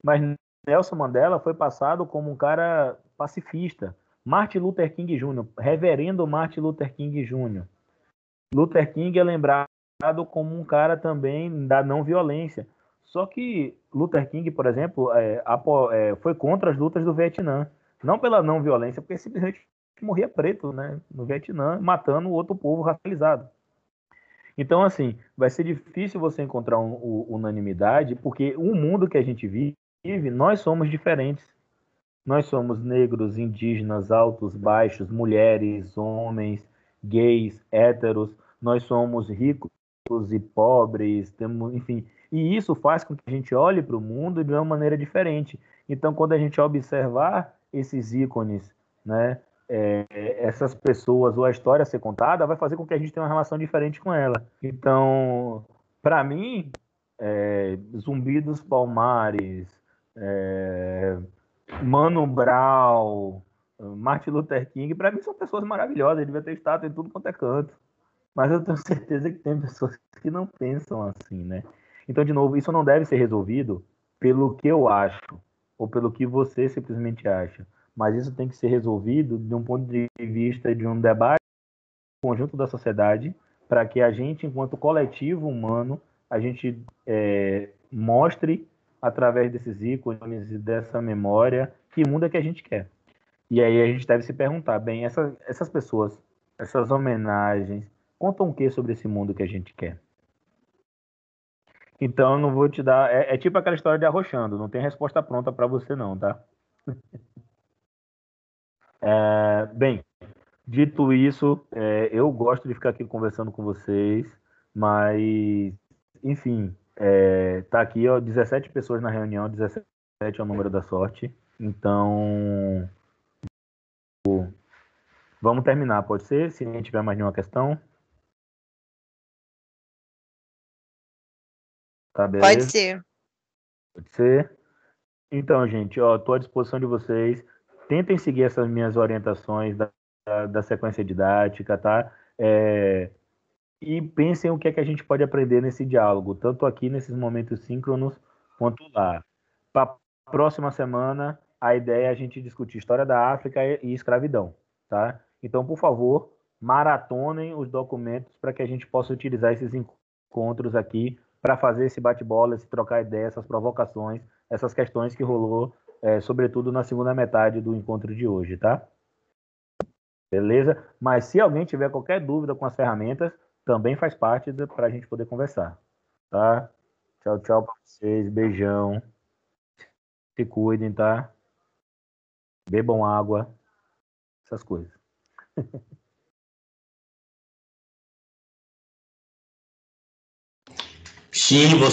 Speaker 1: Mas Nelson Mandela foi passado como um cara pacifista. Martin Luther King Jr., reverendo Martin Luther King Jr. Luther King é lembrado como um cara também da não violência. Só que Luther King, por exemplo, é, é, foi contra as lutas do Vietnã. Não pela não violência, porque simplesmente morria preto né, no Vietnã, matando outro povo racializado. Então, assim, vai ser difícil você encontrar um, um, unanimidade, porque o mundo que a gente vive nós somos diferentes. Nós somos negros, indígenas, altos, baixos, mulheres, homens, gays, héteros. Nós somos ricos e pobres, temos, enfim. E isso faz com que a gente olhe para o mundo de uma maneira diferente. Então, quando a gente observar esses ícones, né, é, essas pessoas ou a história ser contada, vai fazer com que a gente tenha uma relação diferente com ela. Então, para mim, é, Zumbi dos Palmares, é, Mano Brown, Martin Luther King, para mim são pessoas maravilhosas, ele devia ter estátua em tudo quanto é canto. Mas eu tenho certeza que tem pessoas que não pensam assim, né? Então, de novo, isso não deve ser resolvido pelo que eu acho, ou pelo que você simplesmente acha. Mas isso tem que ser resolvido de um ponto de vista de um debate conjunto da sociedade, para que a gente, enquanto coletivo humano, a gente é, mostre através desses ícones e dessa memória, que mundo é que a gente quer. E aí a gente deve se perguntar, bem, essa, essas pessoas, essas homenagens, contam o que sobre esse mundo que a gente quer? Então, não vou te dar. É, é tipo aquela história de arrochando, não tem resposta pronta para você, não, tá? é, bem, dito isso, é, eu gosto de ficar aqui conversando com vocês, mas, enfim, é, tá aqui, ó, 17 pessoas na reunião, 17 é o número da sorte. Então, vamos terminar, pode ser? Se não tiver mais nenhuma questão.
Speaker 4: Tá, pode ser.
Speaker 1: Pode ser. Então, gente, ó, tô à disposição de vocês. Tentem seguir essas minhas orientações da, da, da sequência didática, tá? É, e pensem o que é que a gente pode aprender nesse diálogo, tanto aqui nesses momentos síncronos quanto lá. Para a próxima semana, a ideia é a gente discutir história da África e escravidão, tá? Então, por favor, maratonem os documentos para que a gente possa utilizar esses encontros aqui para fazer esse bate-bola, esse trocar ideias, essas provocações, essas questões que rolou, é, sobretudo na segunda metade do encontro de hoje, tá? Beleza? Mas se alguém tiver qualquer dúvida com as ferramentas, também faz parte para a gente poder conversar. Tá? Tchau, tchau para vocês. Beijão. Se cuidem, tá? Bebam água. Essas coisas.
Speaker 3: Sim, você